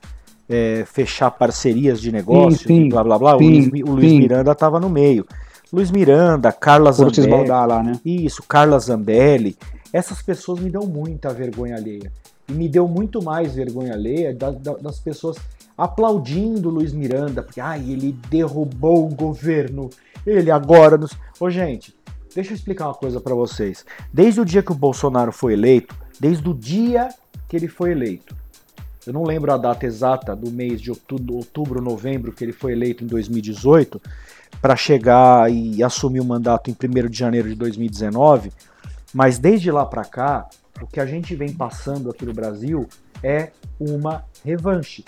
é, fechar parcerias de negócio, sim, sim, blá blá blá? Sim, o Luiz, o Luiz Miranda estava no meio. Luiz Miranda, Carla Zambelli. Lá, né? Isso, Carla Zambelli. Essas pessoas me dão muita vergonha alheia. E me deu muito mais vergonha alheia das, das pessoas aplaudindo Luiz Miranda, porque ai, ele derrubou o governo, ele agora nos. Ô, gente, deixa eu explicar uma coisa para vocês. Desde o dia que o Bolsonaro foi eleito, desde o dia que ele foi eleito, eu não lembro a data exata do mês de outubro, outubro novembro que ele foi eleito em 2018, para chegar e assumir o mandato em 1 de janeiro de 2019, mas desde lá para cá, o que a gente vem passando aqui no Brasil é uma revanche.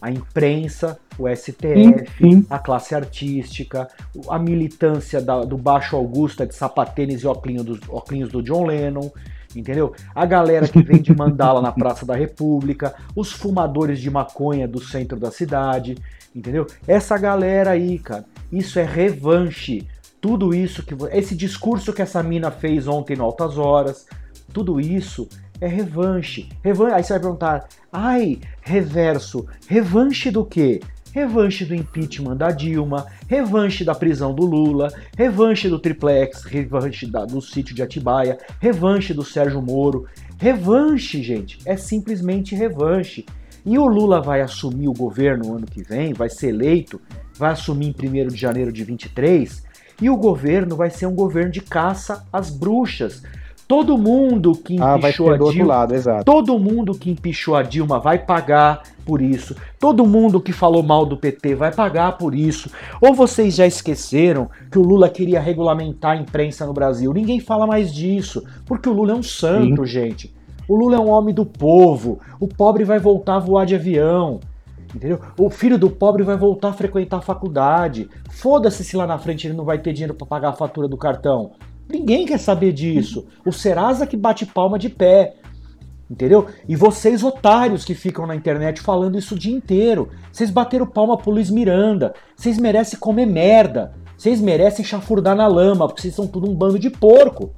A imprensa, o STF, sim, a classe artística, a militância da, do Baixo Augusta de sapatênis e óculos do, óculos do John Lennon, entendeu? A galera que vem de mandala na Praça da República, os fumadores de maconha do centro da cidade, entendeu? Essa galera aí, cara, isso é revanche. Tudo isso que esse discurso que essa mina fez ontem no Altas Horas, tudo isso é revanche. Revan Aí você vai perguntar: "Ai, reverso, revanche do quê?" Revanche do impeachment da Dilma, revanche da prisão do Lula, revanche do triplex, revanche da, do sítio de Atibaia, revanche do Sérgio Moro. Revanche, gente, é simplesmente revanche. E o Lula vai assumir o governo ano que vem, vai ser eleito, vai assumir em 1 de janeiro de 23, e o governo vai ser um governo de caça às bruxas. Todo mundo que ah, empichou a Dilma, lado, todo mundo que empichou a Dilma vai pagar por isso. Todo mundo que falou mal do PT vai pagar por isso. Ou vocês já esqueceram que o Lula queria regulamentar a imprensa no Brasil? Ninguém fala mais disso, porque o Lula é um santo, Sim. gente. O Lula é um homem do povo. O pobre vai voltar a voar de avião. Entendeu? O filho do pobre vai voltar a frequentar a faculdade. Foda-se se lá na frente ele não vai ter dinheiro para pagar a fatura do cartão. Ninguém quer saber disso. O Serasa que bate palma de pé. Entendeu? E vocês, otários, que ficam na internet falando isso o dia inteiro. Vocês bateram palma pro Luiz Miranda. Vocês merecem comer merda. Vocês merecem chafurdar na lama, porque vocês são tudo um bando de porco.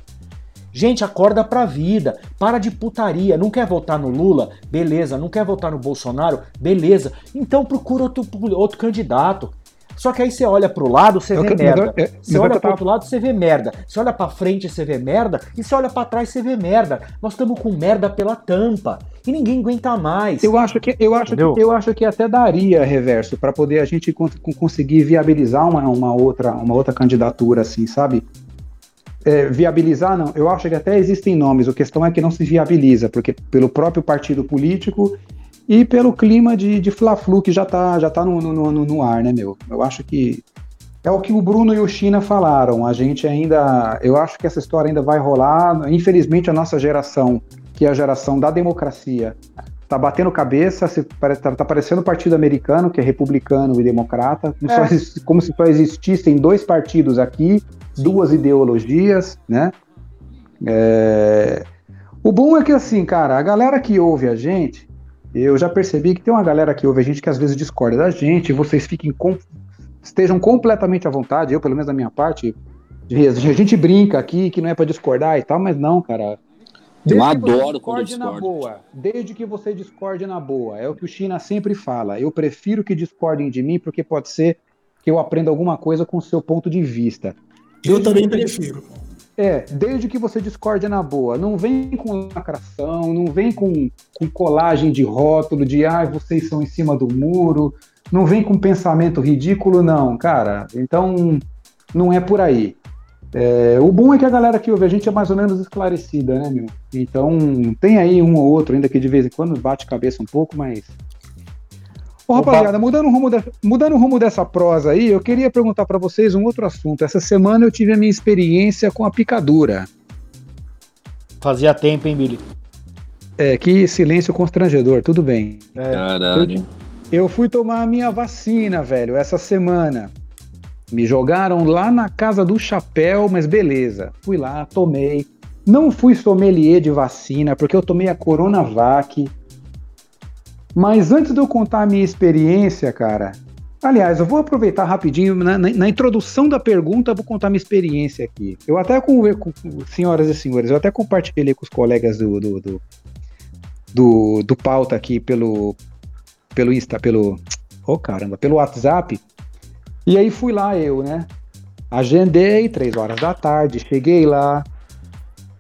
Gente, acorda pra vida, para de putaria. Não quer votar no Lula? Beleza. Não quer votar no Bolsonaro? Beleza. Então procura outro, outro candidato. Só que aí você olha pro lado, você vê merda. É, você olha pro outro lado, você vê merda. Você olha pra frente, você vê merda. E você olha para trás, você vê merda. Nós estamos com merda pela tampa. E ninguém aguenta mais. Eu acho que eu acho, que, eu acho que até daria reverso para poder a gente conseguir viabilizar uma, uma, outra, uma outra candidatura, assim, sabe? é, viabilizar, não. Eu acho que até existem nomes, a questão é que não se viabiliza, porque pelo próprio partido político e pelo clima de, de fla-flu que já tá, já tá no, no, no, no, ar, né, meu? Eu acho que é o que o Bruno e o China falaram. A gente ainda. Eu acho que essa história ainda vai rolar. Infelizmente, a nossa geração, que é a geração da democracia, tá batendo cabeça, se, tá, tá parecendo o partido americano, que é republicano e democrata, como, é. só, como se só existissem dois partidos aqui duas ideologias, né? É... O bom é que, assim, cara, a galera que ouve a gente, eu já percebi que tem uma galera que ouve a gente que às vezes discorda da gente, vocês fiquem com... estejam completamente à vontade, eu, pelo menos da minha parte, a gente brinca aqui que não é para discordar e tal, mas não, cara. Desde eu adoro quando discorde na boa. Desde que você discorde na boa. É o que o China sempre fala. Eu prefiro que discordem de mim, porque pode ser que eu aprenda alguma coisa com o seu ponto de vista. Eu também prefiro. É, desde que você discorde na boa. Não vem com lacração, não vem com, com colagem de rótulo, de ah, vocês são em cima do muro. Não vem com pensamento ridículo, não, cara. Então, não é por aí. É, o bom é que a galera que ouve a gente é mais ou menos esclarecida, né, meu? Então, tem aí um ou outro ainda que de vez em quando bate cabeça um pouco, mas. Ô, rapaziada, mudando o, rumo de, mudando o rumo dessa prosa aí, eu queria perguntar para vocês um outro assunto. Essa semana eu tive a minha experiência com a picadura. Fazia tempo, hein, Billy? É, que silêncio constrangedor, tudo bem. É, Caralho. Eu, eu fui tomar a minha vacina, velho, essa semana. Me jogaram lá na casa do chapéu, mas beleza. Fui lá, tomei. Não fui sommelier de vacina, porque eu tomei a Coronavac. Mas antes de eu contar a minha experiência, cara. Aliás, eu vou aproveitar rapidinho, na, na, na introdução da pergunta, vou contar minha experiência aqui. Eu até, com, com, senhoras e senhores, eu até compartilhei com os colegas do, do, do, do, do pauta aqui pelo, pelo Insta, pelo. Oh caramba, pelo WhatsApp e aí fui lá eu, né? Agendei, três horas da tarde, cheguei lá.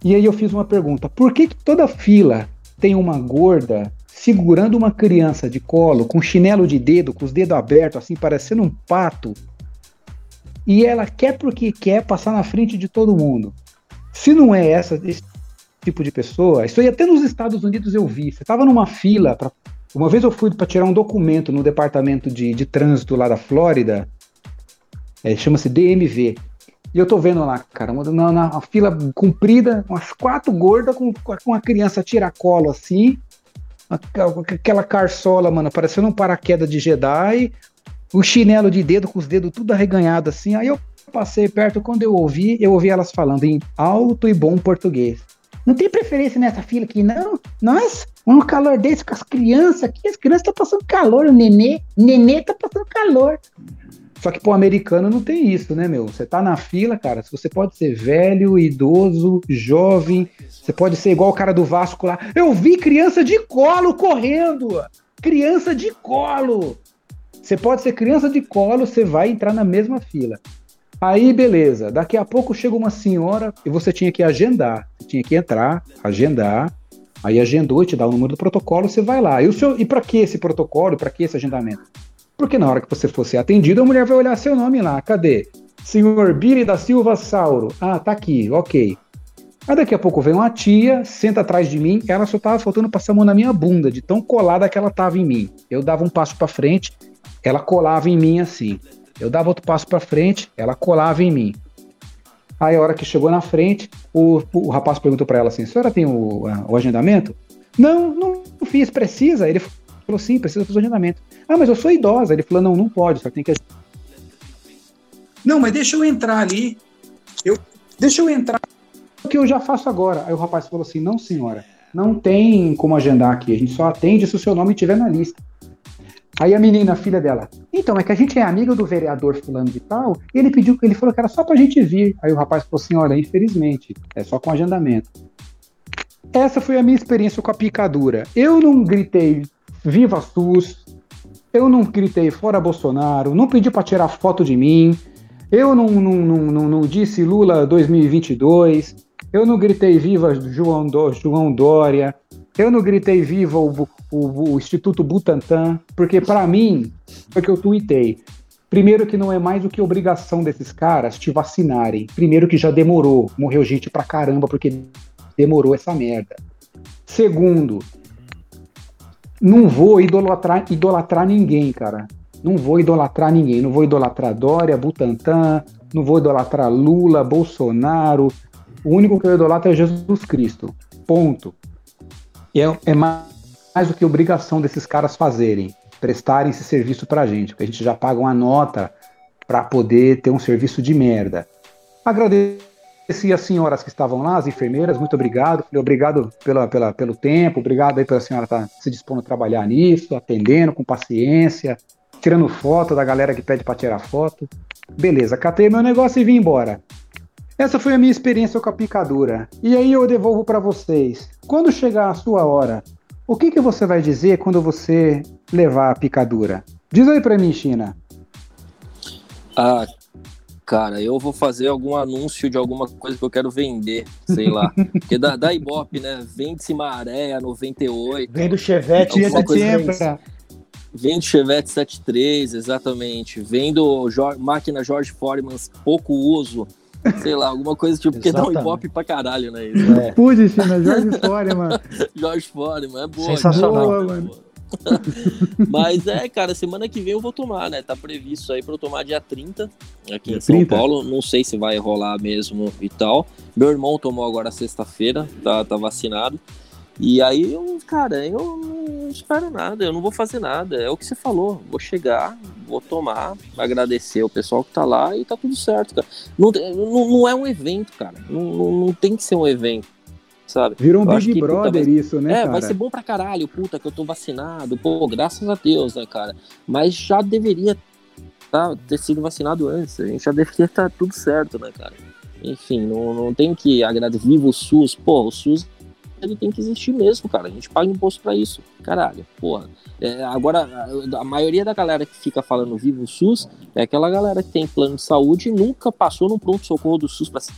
E aí eu fiz uma pergunta: por que, que toda fila tem uma gorda segurando uma criança de colo, com chinelo de dedo, com os dedos abertos, assim, parecendo um pato? E ela quer porque quer passar na frente de todo mundo. Se não é essa, esse tipo de pessoa, isso aí até nos Estados Unidos eu vi. Você estava numa fila para uma vez eu fui para tirar um documento no departamento de, de trânsito lá da Flórida é, chama-se DMV. E eu tô vendo lá, cara, uma, na, na fila comprida, umas quatro gordas com, com a criança tiracolo assim, aquela carçola, mano, parecendo um paraquedas de Jedi, o chinelo de dedo com os dedos tudo arreganhado assim. Aí eu passei perto, quando eu ouvi, eu ouvi elas falando em alto e bom português. Não tem preferência nessa fila aqui, não? Nós, um calor desse com as crianças aqui, as crianças estão passando calor, o nenê, nenê tá passando calor. Só que pro americano não tem isso, né, meu? Você tá na fila, cara, você pode ser velho, idoso, jovem, você pode ser igual o cara do Vasco lá. Eu vi criança de colo correndo! Criança de colo! Você pode ser criança de colo, você vai entrar na mesma fila. Aí, beleza. Daqui a pouco chega uma senhora e você tinha que agendar. Você tinha que entrar, agendar. Aí agendou, te dá o número do protocolo, você vai lá. E, o seu, e para que esse protocolo? Para que esse agendamento? Porque na hora que você for ser atendido, a mulher vai olhar seu nome lá. Cadê? Senhor Billy da Silva Sauro. Ah, tá aqui, ok. Aí daqui a pouco vem uma tia, senta atrás de mim, ela só tava faltando passar a mão na minha bunda, de tão colada que ela tava em mim. Eu dava um passo para frente, ela colava em mim assim. Eu dava outro passo para frente, ela colava em mim. Aí a hora que chegou na frente, o, o rapaz perguntou para ela assim: "A senhora tem o, o agendamento?" "Não, não fiz, precisa". Ele falou: "Sim, precisa do agendamento". Ah, mas eu sou idosa. Ele falou: não, não pode, só tem que. Não, mas deixa eu entrar ali. Eu, deixa eu entrar. O que eu já faço agora. Aí o rapaz falou assim: não, senhora, não tem como agendar aqui. A gente só atende se o seu nome estiver na lista. Aí a menina, a filha dela, então, é que a gente é amigo do vereador fulano de tal, e ele pediu, ele falou que era só pra gente vir. Aí o rapaz falou assim, olha, infelizmente, é só com agendamento. Essa foi a minha experiência com a picadura. Eu não gritei, viva SUS, eu não gritei fora Bolsonaro, não pedi para tirar foto de mim, eu não, não, não, não, disse Lula 2022, eu não gritei viva João, João Dória, eu não gritei viva o, o, o Instituto Butantan, porque para mim, foi que eu tuitei. Primeiro que não é mais do que obrigação desses caras te vacinarem. Primeiro que já demorou, morreu gente pra caramba porque demorou essa merda. Segundo, não vou idolatrar, idolatrar ninguém, cara. Não vou idolatrar ninguém. Não vou idolatrar Dória, Butantan, não vou idolatrar Lula, Bolsonaro. O único que eu idolatro é Jesus Cristo. Ponto. E é, é mais, mais do que obrigação desses caras fazerem, prestarem esse serviço pra gente, porque a gente já paga uma nota para poder ter um serviço de merda. Agradeço Agradeci as senhoras que estavam lá, as enfermeiras, muito obrigado. Falei, obrigado pela, pela, pelo tempo, obrigado aí pela senhora estar tá se dispondo a trabalhar nisso, atendendo com paciência, tirando foto da galera que pede para tirar foto. Beleza, catei meu negócio e vim embora. Essa foi a minha experiência com a picadura. E aí eu devolvo para vocês. Quando chegar a sua hora, o que, que você vai dizer quando você levar a picadura? Diz aí para mim, China. Ah, Cara, eu vou fazer algum anúncio de alguma coisa que eu quero vender, sei lá. Porque da, da Ibope, né? Vende-se Maré 98. Vende o Chevette sempre. Vende Chevette 73, exatamente. Vendo máquina Jorge Foreman pouco uso, Sei lá, alguma coisa tipo, porque dá um ibope pra caralho, né? Isso. É. Pude, China, Jorge (laughs) Foreman. Jorge Foreman, é boa. Sensacional. Boa, mano. boa. (laughs) Mas é, cara, semana que vem eu vou tomar, né? Tá previsto aí pra eu tomar dia 30 aqui Dia em São 30? Paulo. Não sei se vai rolar mesmo e tal. Meu irmão tomou agora sexta-feira, tá, tá vacinado. E aí, eu, cara, eu não espero nada, eu não vou fazer nada. É o que você falou. Vou chegar, vou tomar, agradecer o pessoal que tá lá e tá tudo certo, cara. Não, não, não é um evento, cara. Não, não, não tem que ser um evento, sabe? Virou um Eu Big que, puta, Brother vai- isso, né, é, cara? vai ser bom pra caralho, puta, que eu tô vacinado. Pô, graças a Deus, né, cara? Mas já deveria tá, ter sido vacinado antes. A gente já deveria estar tudo certo, né, cara? Enfim, não, não tem que agradecer. Viva o SUS. Pô, o SUS ele tem que existir mesmo, cara. A gente paga imposto pra isso. Caralho, porra. É, agora, a, a maioria da galera que fica falando viva o SUS é aquela galera que tem plano de saúde e nunca passou no pronto-socorro do SUS pra ser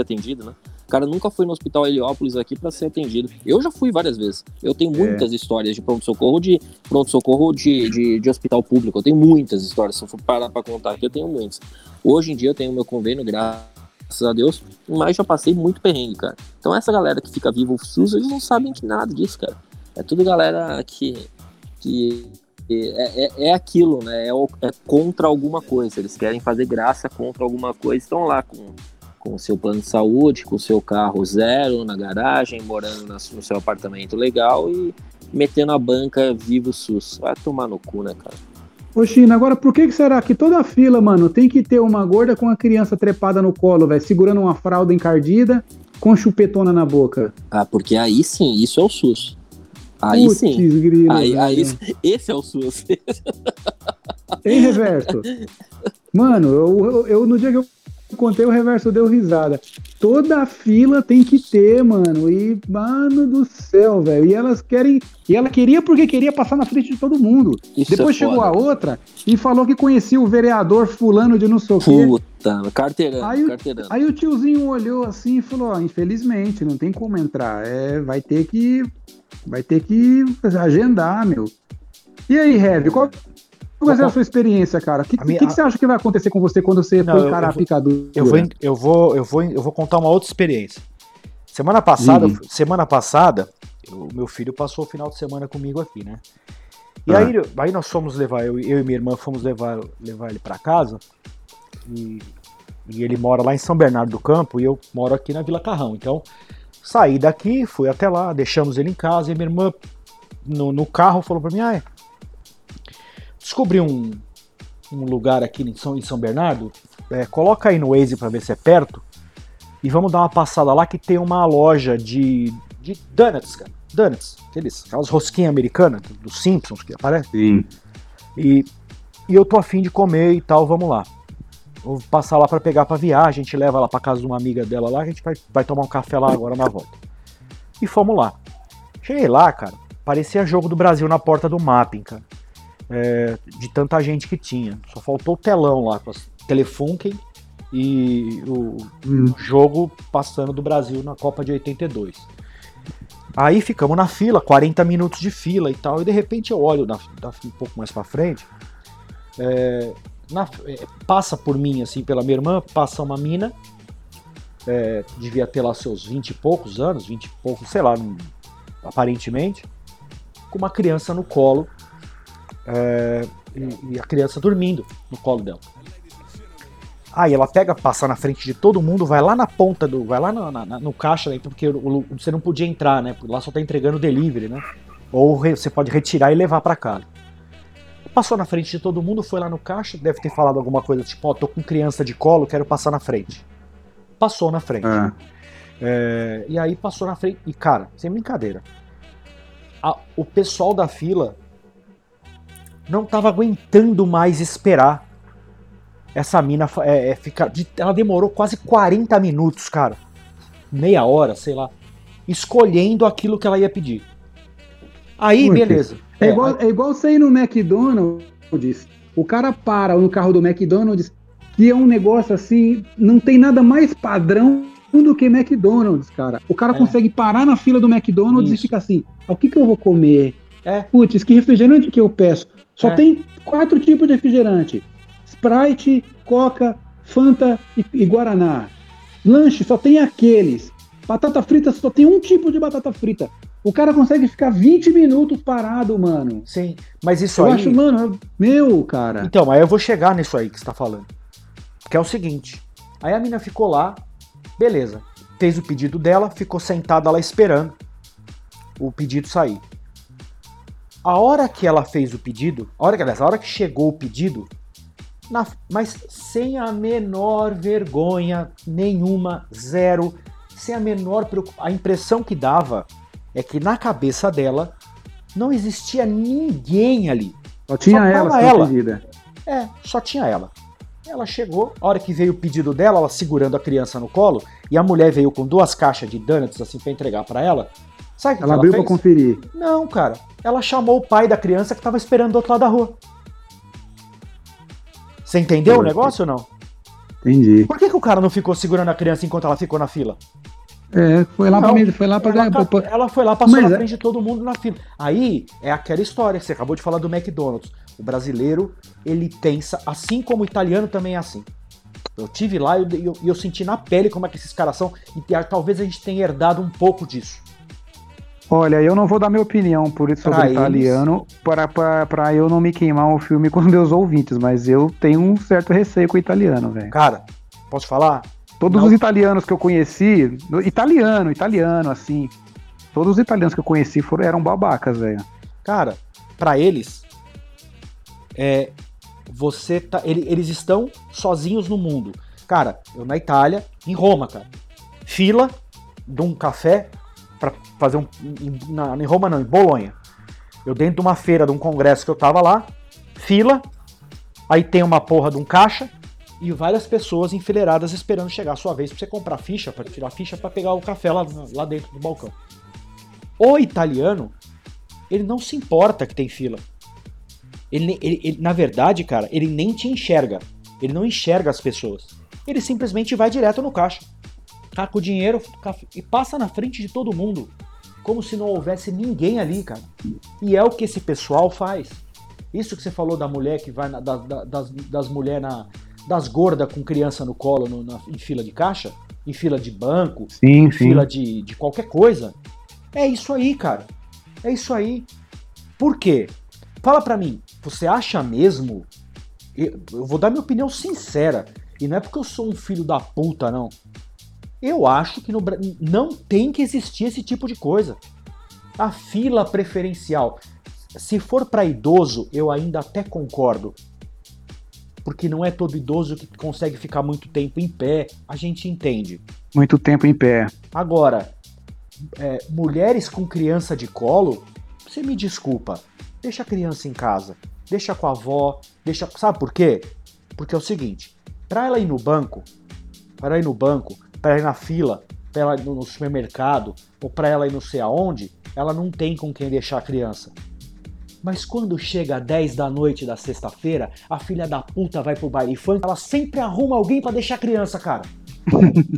atendido, né? O cara nunca foi no hospital Heliópolis aqui pra ser atendido. Eu já fui várias vezes. Eu tenho muitas histórias de pronto-socorro, de pronto-socorro de, de, de hospital público. Eu tenho muitas histórias. Se eu for parar pra contar aqui, eu tenho muitas. Hoje em dia eu tenho meu convênio, graças a Deus, mas já passei muito perrengue, cara. Então essa galera que fica viva o SUS, eles não sabem que nada disso, cara. É tudo galera que, que é, é, é aquilo, né? É, é contra alguma coisa. Eles querem fazer graça contra alguma coisa. Estão lá com com o seu plano de saúde, com o seu carro zero na garagem, morando no seu apartamento legal e metendo a banca vivo SUS. Vai tomar no cu, né, cara? Ô, China, agora por que, que será que toda fila, mano, tem que ter uma gorda com a criança trepada no colo, velho, segurando uma fralda encardida com chupetona na boca? Ah, porque aí sim, isso é o SUS. Aí sim. grilo, Aí, aí, esse é o SUS. Em reverso. (laughs) Mano, eu, eu, eu- no dia que eu contei, o reverso deu risada. Toda fila tem que ter, mano. E, mano do céu, velho. E elas querem. E ela queria porque queria passar na frente de todo mundo. Isso Depois é chegou a outra e falou que conhecia o vereador fulano de não sei o quê. Puta, carteirando, Aí, o- carteirando. aí o tiozinho olhou assim e falou: ó, infelizmente, não tem como entrar. É, vai ter que. Vai ter que agendar, meu. E aí, Heavy, qual vai ser a sua experiência, cara? O que, A minha- que que você acha que vai acontecer com você quando você Não, for eu- encarar eu a vou- picadura? Eu vou, eu vou, eu vou, eu vou contar uma outra experiência. Semana passada, Uhum. semana passada, o meu filho passou o final de semana comigo aqui, né? E Ah. aí, aí nós fomos levar, eu, eu e minha irmã fomos levar, levar ele pra casa. E, e ele mora lá em São Bernardo do Campo e eu moro aqui na Vila Carrão. Então, saí daqui, fui até lá, deixamos ele em casa e minha irmã no, no carro falou pra mim: ah, é, descobri um, um lugar aqui em São, em São Bernardo, é, coloca aí no Waze pra ver se é perto e vamos dar uma passada lá que tem uma loja de, de donuts, cara. Donuts, aqueles, aquelas rosquinhas americanas do- dos Simpsons que aparecem. Sim. E, e eu tô afim de comer e tal, vamos lá. Vou passar lá pra pegar pra viagem, a gente leva ela pra casa de uma amiga dela lá, a gente vai, vai tomar um café lá agora na volta. E fomos lá. Cheguei lá, cara, parecia jogo do Brasil na porta do mapping, cara. É, de tanta gente que tinha. Só faltou o telão lá com as Telefunken e o, Hum. jogo passando do Brasil na Copa de 82. Aí ficamos na fila, 40 minutos de fila e tal, e de repente eu olho na, na- um pouco mais pra frente, é, na- é, passa por mim, assim, pela minha irmã, passa uma mina, é, devia ter lá seus 20 e poucos anos, 20 e poucos, sei lá, aparentemente, com uma criança no colo, é, e, e a criança dormindo no colo dela. Aí ela pega, passa na frente de todo mundo, vai lá na ponta do. Vai lá na- na- no caixa, né, porque o- você não podia entrar, né? Porque lá só tá entregando delivery, né? Ou re- você pode retirar e levar pra casa. Passou na frente de todo mundo, foi lá no caixa, deve ter falado alguma coisa tipo, ó, tô com criança de colo, quero passar na frente. Passou na frente. Ah, É, e aí passou na frente. E, cara, sem brincadeira. a- o pessoal da fila não tava aguentando mais esperar essa mina é, é, ficar. ela demorou quase 40 minutos, cara. Meia hora, sei lá. Escolhendo aquilo que ela ia pedir. Aí, Putz. beleza. é, É, igual, é igual você ir no McDonald's, o cara para no carro do McDonald's, que é um negócio assim, não tem nada mais padrão do que McDonald's, cara. O cara É. consegue parar na fila do McDonald's e Isso. fica assim, "Ah, o que que eu vou comer? É. Putz, que refrigerante que eu peço? Só É. tem quatro tipos de refrigerante. Sprite, Coca, Fanta e, e Guaraná. Lanche só tem aqueles. Batata frita só tem um tipo de batata frita. O cara consegue ficar 20 minutos parado, mano. Sim, mas isso Eu aí. acho, mano, meu, cara. Então, aí eu vou chegar nisso aí que você tá falando. Que é o seguinte. Aí a mina ficou lá, beleza. Fez o pedido dela, ficou sentada lá esperando o pedido sair. A hora que ela fez o pedido, a hora que, aliás, a hora que chegou o pedido, na- mas sem a menor vergonha nenhuma, zero, sem a menor preocupação. A impressão que dava é que na cabeça dela não existia ninguém ali. Só tinha só ela, ela. pedida. É, só tinha ela. Ela chegou, a hora que veio o pedido dela, ela segurando a criança no colo, e a mulher veio com duas caixas de donuts assim pra entregar pra ela. Sabe o que Ela que abriu pra fez? conferir. Não, cara. Ela chamou o pai da criança que tava esperando do outro lado da rua. Você entendeu o Perfeito. negócio ou não? Entendi. Por que, que o cara não ficou segurando a criança enquanto ela ficou na fila? É, foi lá pra Não, mim, foi lá pra ela, ganhar. ela foi lá, passou Mas na é- frente de todo mundo na fila. Aí é aquela história que você acabou de falar do McDonald's. O brasileiro, ele pensa, assim como o italiano também é assim. Eu tive lá e eu, eu, eu senti na pele como é que esses caras são, e talvez a gente tenha herdado um pouco disso. Olha, eu não vou dar minha opinião por isso sobre Pra italiano, para, para, para eu não me queimar o filme (laughs) com os meus ouvintes, mas eu tenho um certo receio com o italiano, velho. Cara, posso falar? Todos Não. os italianos que eu conheci, no- italiano, italiano, assim, todos os italianos que eu conheci foram, eram babacas, velho. Cara, pra eles, é, você tá, ele- eles estão sozinhos no mundo. Cara, eu na Itália, em Roma, cara, fila de um café pra fazer um em, na- em Roma não, em Bolonha. Eu dentro de uma feira, de um congresso que eu tava lá, fila, aí tem uma porra de um caixa e várias pessoas enfileiradas esperando chegar a sua vez pra você comprar ficha, pra tirar ficha pra pegar o café lá, lá dentro do balcão. O italiano, ele não se importa que tem fila. Ele, ele- ele- na verdade, cara, ele nem te enxerga. Ele não enxerga as pessoas. Ele simplesmente vai direto no caixa. Taca o dinheiro e passa na frente de todo mundo. Como se não houvesse ninguém ali, cara. E é o que esse pessoal faz. Isso que você falou da mulher que vai na- da- da- das, das mulheres na. das gordas com criança no colo no- na- em fila de caixa, em fila de banco, Sim, em fila de, de qualquer coisa. É isso aí, cara. É isso aí. Por quê? Fala pra mim, você acha mesmo? Eu, eu vou dar minha opinião sincera. E não é porque eu sou um filho da puta, não. Eu acho que no não tem que existir esse tipo de coisa. A fila preferencial. Se for pra idoso, eu ainda até concordo. Porque não é todo idoso que consegue ficar muito tempo em pé. A gente entende. Muito tempo em pé. Agora, é, mulheres com criança de colo, você me desculpa, deixa a criança em casa, deixa com a avó, deixa. Sabe por quê? Porque é o seguinte: para ela ir no banco, para ir no banco, para ir na fila, para ela ir no supermercado, ou para ela ir não sei aonde, ela não tem com quem deixar a criança. Mas quando chega 10 da noite da sexta-feira, a filha da puta vai pro baile funk, ela sempre arruma alguém pra deixar a criança, cara. (laughs)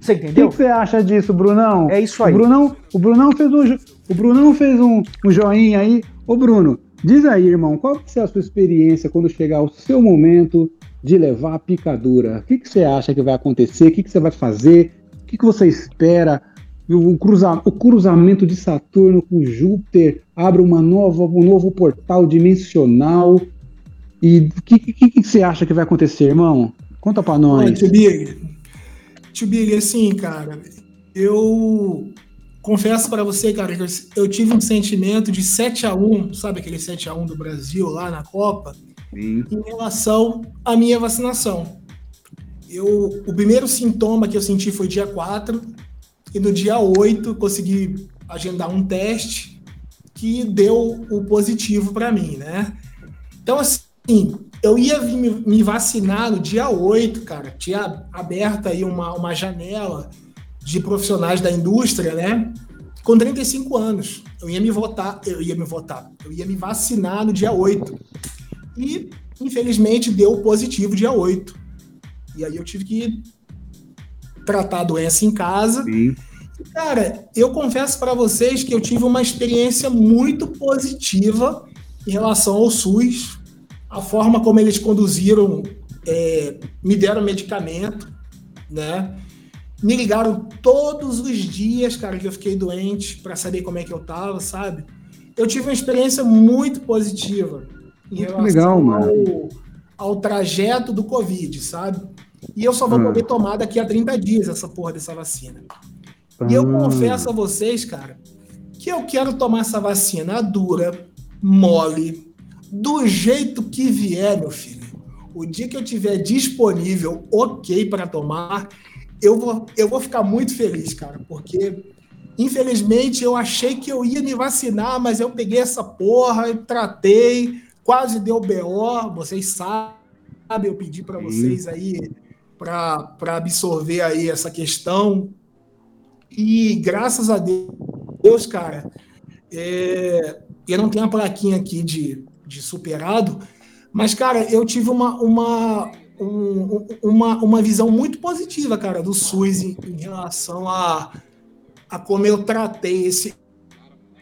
Você O que, entendeu? que você acha disso, Brunão? É isso aí. O Brunão, o Brunão fez um, o Brunão fez um, um joinha aí. Ô, Bruno, diz aí, irmão, qual que é a sua experiência quando chegar o seu momento de levar a picadura? O que, que você acha que vai acontecer? O que, que você vai fazer? O que, que você espera? O, cruza- o cruzamento de Saturno com Júpiter abre uma nova, um novo portal dimensional. E o que, que, que você acha que vai acontecer, irmão? Conta pra nós. Tio Big, Tio Big, assim, cara, eu confesso pra você, cara, que eu, eu tive um sentimento de 7 a 1 sabe aquele 7 a 1 do Brasil lá na Copa, Sim. em relação à minha vacinação. Eu, o primeiro sintoma que eu senti foi dia 4, e no dia 8 consegui agendar um teste que deu o positivo para mim, né? Então, assim, eu ia me- me vacinar no dia 8, cara. Tinha aberto aí uma, uma janela de profissionais da indústria, né? Com 35 anos. Eu ia me votar, eu ia me votar, eu ia me vacinar no dia 8. E, infelizmente, deu positivo dia 8. E aí eu tive que tratar a doença em casa. Sim. Cara, eu confesso para vocês que eu tive uma experiência muito positiva em relação ao SUS, a forma como eles conduziram é, me deram medicamento, né? Me ligaram todos os dias, cara, que eu fiquei doente para saber como é que eu tava, sabe? Eu tive uma experiência muito positiva Muito legal, mano. ao, ao trajeto do Covid, sabe? E eu só vou Ah. poder tomar daqui a 30 dias essa porra dessa vacina. E eu Ah. confesso a vocês, cara, que eu quero tomar essa vacina dura, mole, do jeito que vier, meu filho. O dia que eu tiver disponível, ok para tomar, eu vou, eu vou ficar muito feliz, cara, porque infelizmente eu achei que eu ia me vacinar, mas eu peguei essa porra, tratei, quase deu BO, vocês sabem, eu pedi para vocês aí para absorver aí essa questão. E graças a Deus, cara, é, eu não tenho a plaquinha aqui de, de superado, mas, cara, eu tive uma, uma, um- uma, uma visão muito positiva, cara, do SUS em, em relação a, a como eu tratei esse,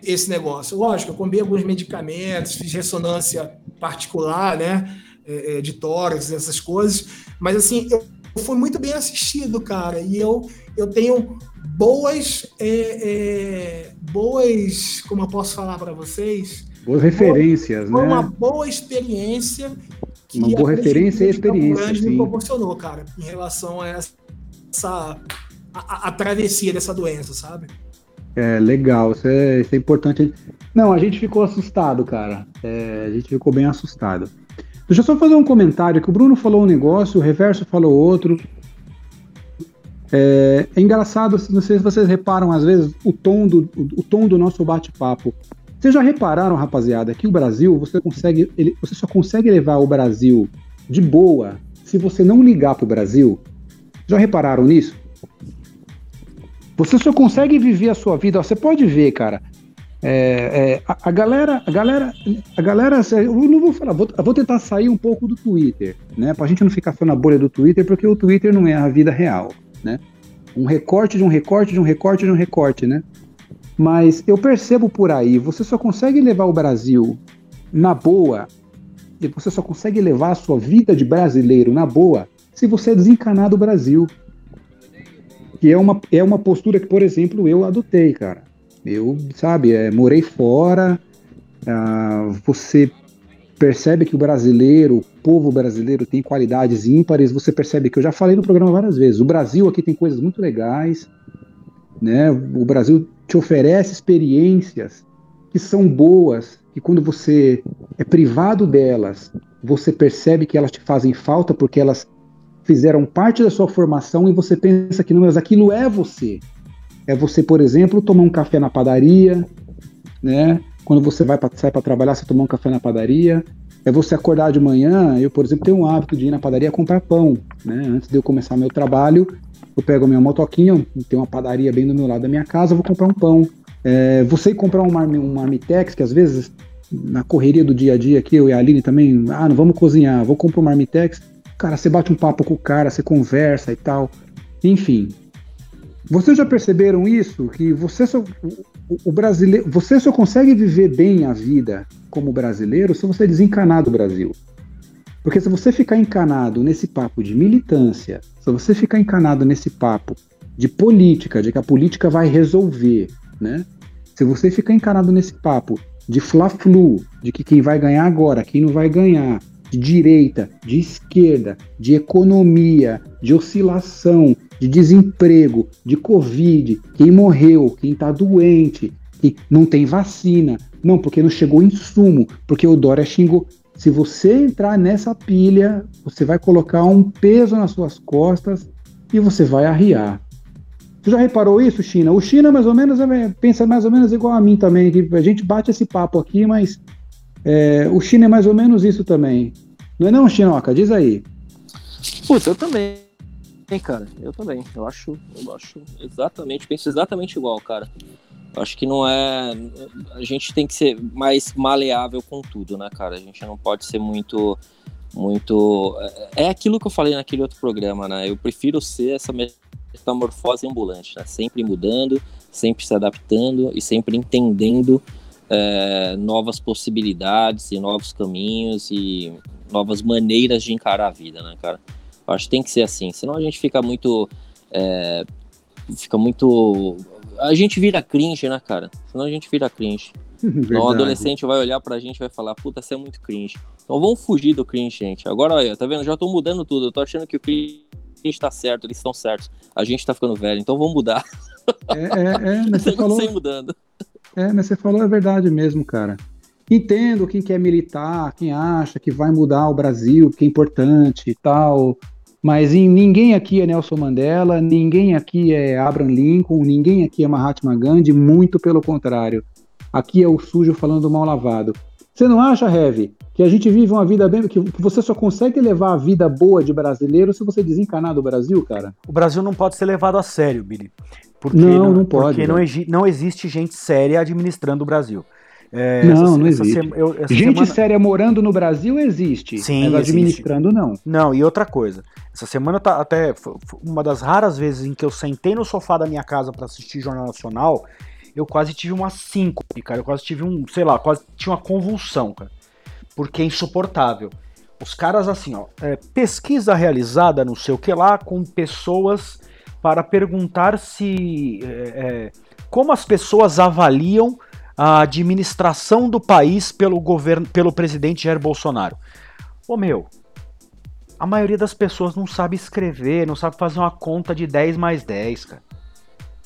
esse negócio. Lógico, eu comi alguns medicamentos, fiz ressonância particular, né, é, é, de tórax, essas coisas, mas, assim, eu fui muito bem assistido, cara, e eu, eu tenho boas, é, é, boas, como eu posso falar para vocês, Boas referências, foi uma né? boa experiência que Uma boa referência e experiência, Grande sim. me proporcionou, cara, em relação a essa a, a- a travessia dessa doença, sabe? É legal, isso é, isso é importante. Não, a gente ficou assustado, cara. É, a gente ficou bem assustado. Deixa eu só fazer um comentário, que o Bruno falou um negócio, o Reverso falou outro. É, é engraçado, não sei se vocês reparam, às vezes, o tom do, o, o tom do nosso bate-papo. Vocês já repararam, rapaziada, que o Brasil, você consegue, ele, você só consegue levar o Brasil de boa se você não ligar pro Brasil? Já repararam nisso? Você só consegue viver a sua vida. ó, Você pode ver, cara. é, é, a, a galera, a galera, a galera. Eu não vou falar. Vou, vou tentar sair um pouco do Twitter, né? Pra gente não ficar só na bolha do Twitter, porque o Twitter não é a vida real, né? Um recorte de um recorte de um recorte de um recorte, né? Mas eu percebo por aí, você só consegue levar o Brasil na boa, e você só consegue levar a sua vida de brasileiro na boa se você é desencanar do Brasil. Que é uma, é uma postura que, por exemplo, eu adotei, cara. Eu, sabe, é, morei fora, ah, você percebe que o brasileiro, o povo brasileiro tem qualidades ímpares, você percebe que eu já falei no programa várias vezes, o Brasil aqui tem coisas muito legais, né? O Brasil te oferece experiências que são boas, que quando você é privado delas, você percebe que elas te fazem falta porque elas fizeram parte da sua formação e você pensa que não, mas aquilo é você. É você, por exemplo, tomar um café na padaria, né? Quando você vai pra, sai para trabalhar, você tomar um café na padaria. É você acordar de manhã. Eu, por exemplo, tenho um hábito de ir na padaria comprar pão, né? Antes de eu começar meu trabalho, eu pego a minha motoquinha, tem uma padaria bem do meu lado da minha casa, vou comprar um pão. É, você comprar um, um marmitex, que às vezes na correria do dia a dia aqui, eu e a Aline também, ah, não vamos cozinhar, vou comprar um marmitex. Cara, você bate um papo com o cara, você conversa e tal. Enfim. Vocês já perceberam isso? Que você só, o, o brasileiro, você só consegue viver bem a vida como brasileiro se você desencanar do Brasil. Porque se você ficar encanado nesse papo de militância, se você ficar encanado nesse papo de política, de que a política vai resolver, né? Se você ficar encanado nesse papo de fla-flu, de que quem vai ganhar agora, quem não vai ganhar, de direita, de esquerda, de economia, de oscilação, de desemprego, de covid, quem morreu, quem está doente, que não tem vacina, não, porque não chegou insumo, porque o Dória xingou. Se você entrar nessa pilha, você vai colocar um peso nas suas costas e você vai arriar. Você já reparou isso, China? O China mais ou menos é- pensa mais ou menos igual a mim também, que a gente bate esse papo aqui, mas é, o China é mais ou menos isso também. Não é não, Chinoca? Diz aí. Putz, eu também, hein, cara. Eu também. Eu acho, eu acho exatamente, penso exatamente igual, cara. Eu acho que não é. A gente tem que ser mais maleável com tudo, né, cara? A gente não pode ser muito. Muito. É é aquilo que eu falei naquele outro programa, né? Eu prefiro ser essa metamorfose ambulante, né? Sempre mudando, sempre se adaptando e sempre entendendo é, novas possibilidades e novos caminhos e, novas maneiras de encarar a vida, né, cara? Eu acho que tem que ser assim, senão a gente fica muito. É, fica muito. A gente vira cringe, né, cara? Senão a gente vira cringe. (laughs) Então o adolescente vai olhar pra gente e vai falar, puta, você é muito cringe. Então vamos fugir do cringe, gente. Agora, olha, tá vendo? Já tô mudando tudo. Eu tô achando que o cringe tá certo, eles estão certos. A gente tá ficando velho, então vamos mudar. É, é, é mas (laughs) você falou. mudando. É, mas você falou a verdade mesmo, cara. Entendo quem quer militar, quem acha que vai mudar o Brasil, que é importante e tal. Mas em, ninguém aqui é Nelson Mandela, ninguém aqui é Abraham Lincoln, ninguém aqui é Mahatma Gandhi, muito pelo contrário. Aqui é o sujo falando mal lavado. Você não acha, Heavy, que a gente vive uma vida bem. que você só consegue levar a vida boa de brasileiro se você desencanar do Brasil, cara? O Brasil não pode ser levado a sério, Billy. Porque não, não, não pode. Porque não, não existe gente séria administrando o Brasil. É, não, essa, não existe. Sema, eu, Gente semana... séria morando no Brasil existe, Sim, mas administrando não. Não, e outra coisa. Essa semana tá até uma das raras vezes em que eu sentei no sofá da minha casa para assistir Jornal Nacional, eu quase tive uma síncope, cara. Eu quase tive um, sei lá, quase tinha uma convulsão, cara. Porque é insuportável. Os caras, assim, ó, é, pesquisa realizada, não sei o que lá, com pessoas para perguntar se. É, é, como as pessoas avaliam a administração do país pelo governo, pelo presidente Jair Bolsonaro. Ô meu, a maioria das pessoas não sabe escrever, não sabe fazer uma conta de 10 mais 10, cara.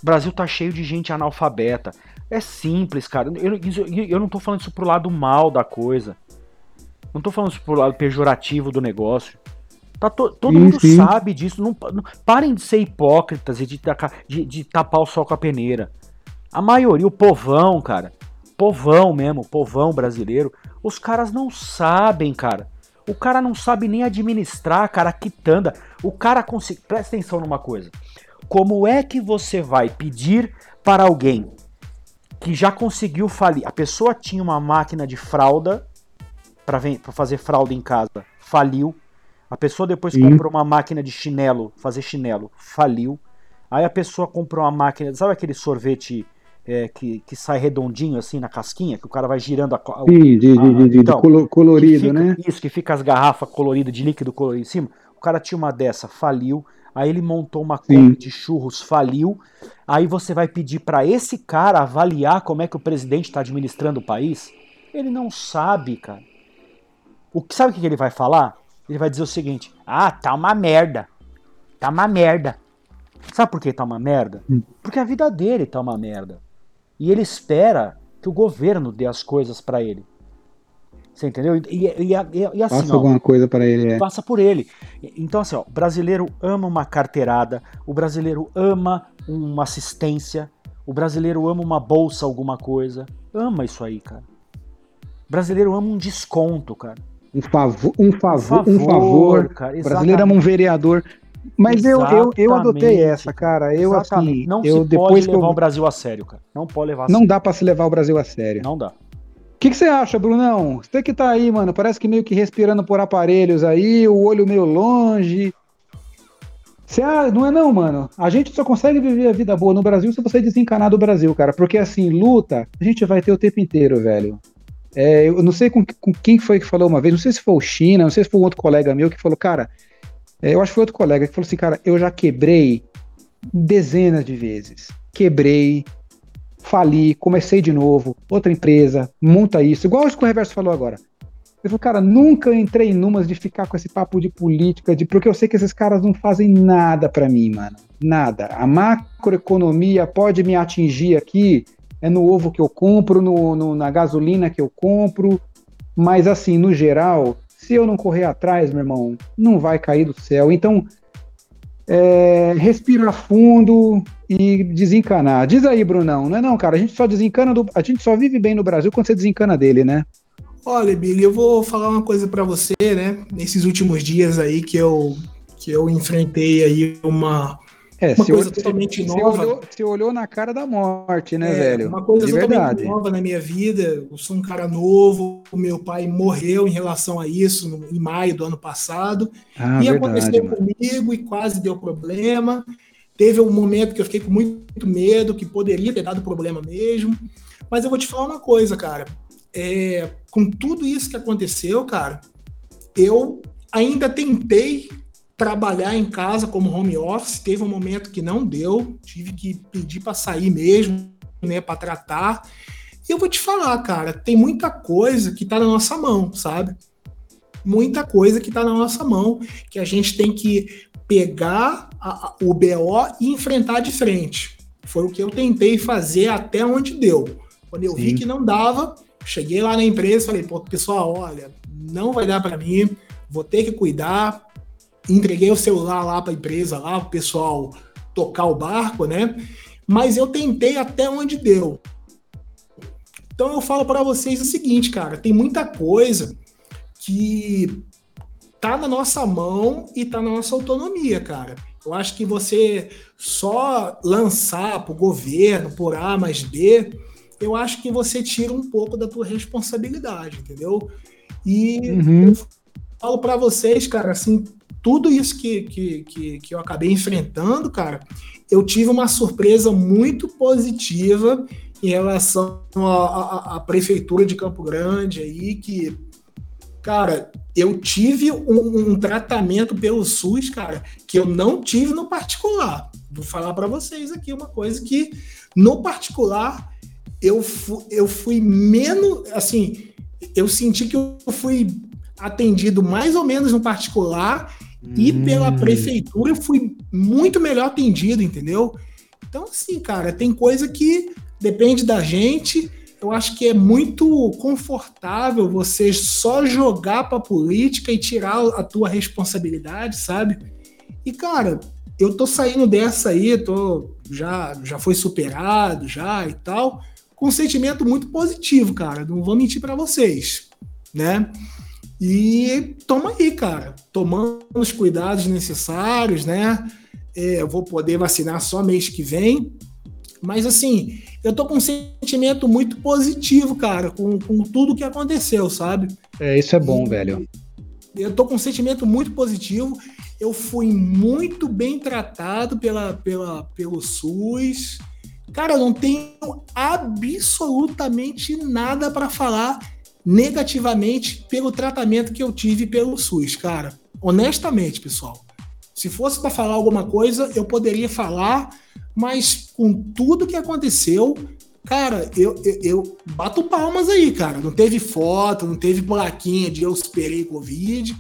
O Brasil tá cheio de gente analfabeta. É simples, cara. Eu, eu, eu não tô falando isso pro lado mal da coisa. Não tô falando isso pro lado pejorativo do negócio. Tá to, todo sim, mundo sim. sabe disso. Não, não, parem de ser hipócritas e de, de, de tapar o sol com a peneira. A maioria, o povão, cara, povão mesmo, povão brasileiro, os caras não sabem, cara. O cara não sabe nem administrar, cara, a quitanda. O cara consegue. Presta atenção numa coisa. Como é que você vai pedir para alguém que já conseguiu falir? A pessoa tinha uma máquina de fralda para fazer fralda em casa, faliu. A pessoa depois Sim. comprou uma máquina de chinelo, fazer chinelo, faliu. Aí a pessoa comprou uma máquina, sabe aquele sorvete é, que, que sai redondinho assim na casquinha, que o cara vai girando a. a Sim, de, a, de, de, então, de colorido, fica, né? Isso, que fica as garrafas coloridas de líquido colorido em cima. O cara tinha uma dessa, faliu. Aí ele montou uma conta de churros, faliu. Aí você vai pedir para esse cara avaliar como é que o presidente está administrando o país? Ele não sabe, cara. O que sabe o que ele vai falar? Ele vai dizer o seguinte: "Ah, tá uma merda. Tá uma merda." Sabe por que tá uma merda? Hum. Porque a vida dele tá uma merda. E ele espera que o governo dê as coisas para ele. Você entendeu? E, e, e, e assim, passa ó, alguma coisa para ele. É. Passa por ele. Então, assim, ó, o brasileiro ama uma carteirada, o brasileiro ama uma assistência, o brasileiro ama uma bolsa, alguma coisa. Ama isso aí, cara. O brasileiro ama um desconto, cara. Um favor, um favor, um favor. Um favor cara, o brasileiro ama um vereador. Mas eu, eu, eu adotei essa, cara. Eu exatamente. assim, não eu, se pode levar eu... o Brasil a sério, cara. Não pode levar. não sério. dá para se levar o Brasil a sério. Não dá. O que, que você acha, Brunão? Você que tá aí, mano, parece que meio que respirando por aparelhos aí, o olho meio longe. Você, ah, não é não, mano. A gente só consegue viver a vida boa no Brasil se você desencanar do Brasil, cara. Porque assim, luta, a gente vai ter o tempo inteiro, velho. É, eu não sei com, com, quem foi que falou uma vez, não sei se foi o China, não sei se foi um outro colega meu que falou, cara, é, eu acho que foi outro colega que falou assim, cara, eu já quebrei dezenas de vezes. Quebrei, fali, comecei de novo, outra empresa, monta isso, igual o que o Reverso falou agora. Ele falou, cara, nunca entrei numas de ficar com esse papo de política, de porque eu sei que esses caras não fazem nada para mim, mano. Nada. A macroeconomia pode me atingir aqui, é no ovo que eu compro, no, no, na gasolina que eu compro, mas assim, no geral, se eu não correr atrás, meu irmão, não vai cair do céu. Então, é, respira fundo e desencanar. Diz aí, Brunão, não é não, cara? A gente só desencana do, a gente só vive bem no Brasil quando você desencana dele, né? Olha, Billy, eu vou falar uma coisa para você, né? Nesses últimos dias aí que eu que eu enfrentei aí uma é, uma coisa totalmente nova. Olhou, você olhou na cara da morte, né, é, velho? Uma coisa De totalmente verdade. nova na minha vida. Eu sou um cara novo. O meu pai morreu em relação a isso no, em maio do ano passado. Ah, e verdade, aconteceu mano. comigo e quase deu problema. Teve um momento que eu fiquei com muito medo, que poderia ter dado problema mesmo. Mas eu vou te falar uma coisa, cara. É, com tudo isso que aconteceu, cara, eu ainda tentei trabalhar em casa como home office, teve um momento que não deu, tive que pedir para sair mesmo, né, para tratar. E eu vou te falar, cara, tem muita coisa que está na nossa mão, sabe? Muita coisa que está na nossa mão, que a gente tem que pegar a, a, o BO e enfrentar de frente. Foi o que eu tentei fazer até onde deu. Quando eu Sim. vi que não dava, cheguei lá na empresa e falei, pô, pessoal, olha, não vai dar para mim, vou ter que cuidar. Entreguei o celular lá para a empresa, lá, o pessoal tocar o barco, né? Mas eu tentei até onde deu. Então eu falo para vocês o seguinte, cara, tem muita coisa que tá na nossa mão e tá na nossa autonomia, cara. Eu acho que você só lançar para o governo por A mais B, eu acho que você tira um pouco da tua responsabilidade, entendeu? E uhum. eu falo para vocês, cara, assim, tudo isso que, que, que, que eu acabei enfrentando, cara, eu tive uma surpresa muito positiva em relação à prefeitura de Campo Grande aí, que, cara, eu tive um, um, tratamento pelo SUS, cara, que eu não tive no particular. Vou falar para vocês aqui uma coisa que, no particular, eu, fu, eu fui menos, assim, eu senti que eu fui atendido mais ou menos no particular. E pela prefeitura eu fui muito melhor atendido, entendeu? Então, assim, cara, tem coisa que depende da gente. Eu acho que é muito confortável você só jogar para política e tirar a tua responsabilidade, sabe? E cara, eu tô saindo dessa aí, tô já já foi superado já e tal, com um sentimento muito positivo, cara. Não vou mentir para vocês, né? E toma aí, cara, tomando os cuidados necessários, né? É, eu vou poder vacinar só mês que vem. Mas assim, eu tô com um sentimento muito positivo, cara, com, com tudo que aconteceu, sabe? É, isso é bom, e, velho. Eu tô com um sentimento muito positivo. Eu fui muito bem tratado pela, pela, pelo SUS. Cara, eu não tenho absolutamente nada para falar negativamente pelo tratamento que eu tive pelo SUS, cara. Honestamente, pessoal. Se fosse para falar alguma coisa, eu poderia falar mas com tudo que aconteceu, cara, eu, eu, eu, bato palmas aí, cara. Não teve foto, não teve plaquinha de eu esperei Covid.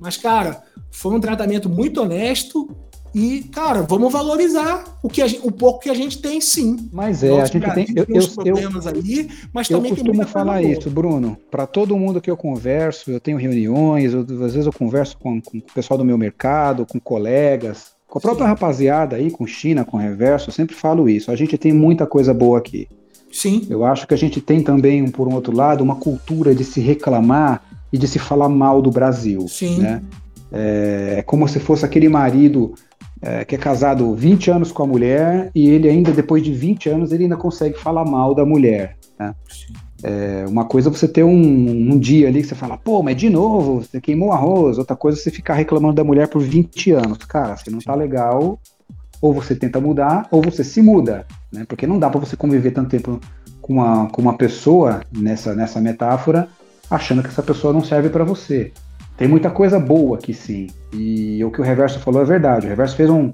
Mas, cara, foi um tratamento muito honesto. E, cara, vamos valorizar o, que gente, o pouco que a gente tem, sim. Mas é, a gente tem. Eu, eu, problemas aí, mas eu também costumo falar isso, Bruno. Para todo mundo que eu converso, eu tenho reuniões, eu, às vezes eu converso com, com o pessoal do meu mercado, com colegas, com a própria Sim. rapaziada aí, com China, com Reverso, eu sempre falo isso. A gente tem muita coisa boa aqui. Sim. Eu acho que a gente tem também, por um outro lado, uma cultura de se reclamar e de se falar mal do Brasil. Sim. Né? É, é como se fosse aquele marido é, que é casado 20 anos com a mulher e ele ainda, depois de 20 anos, ele ainda consegue falar mal da mulher. Né? É, uma coisa é você ter um, um, dia ali que você fala, pô, mas de novo, você queimou arroz. Outra coisa é você ficar reclamando da mulher por 20 anos. Cara, se não tá legal, ou você tenta mudar, ou você se muda, né? Porque não dá para você conviver tanto tempo com uma, com uma pessoa, nessa, nessa metáfora, achando que essa pessoa não serve para você. Tem muita coisa boa aqui sim. E o que o Reverso falou é verdade. O Reverso fez um,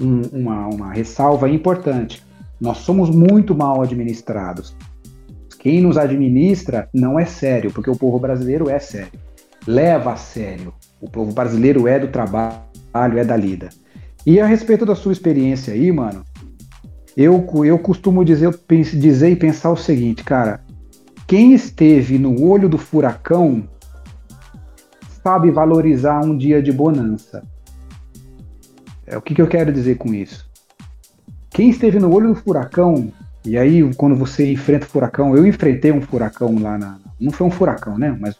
um, uma, uma ressalva importante. Nós somos muito mal administrados. Quem nos administra não é sério, porque o povo brasileiro é sério. Leva a sério. O povo brasileiro é do trabalho, é da lida. E a respeito da sua experiência aí, mano, eu, eu costumo dizer, dizer e pensar o seguinte, cara. Quem esteve no olho do furacão sabe valorizar um dia de bonança. É, o que, que eu quero dizer com isso? Quem esteve no olho do furacão e aí, quando você enfrenta o furacão, eu enfrentei um furacão lá na. Não foi um furacão, né? Mas.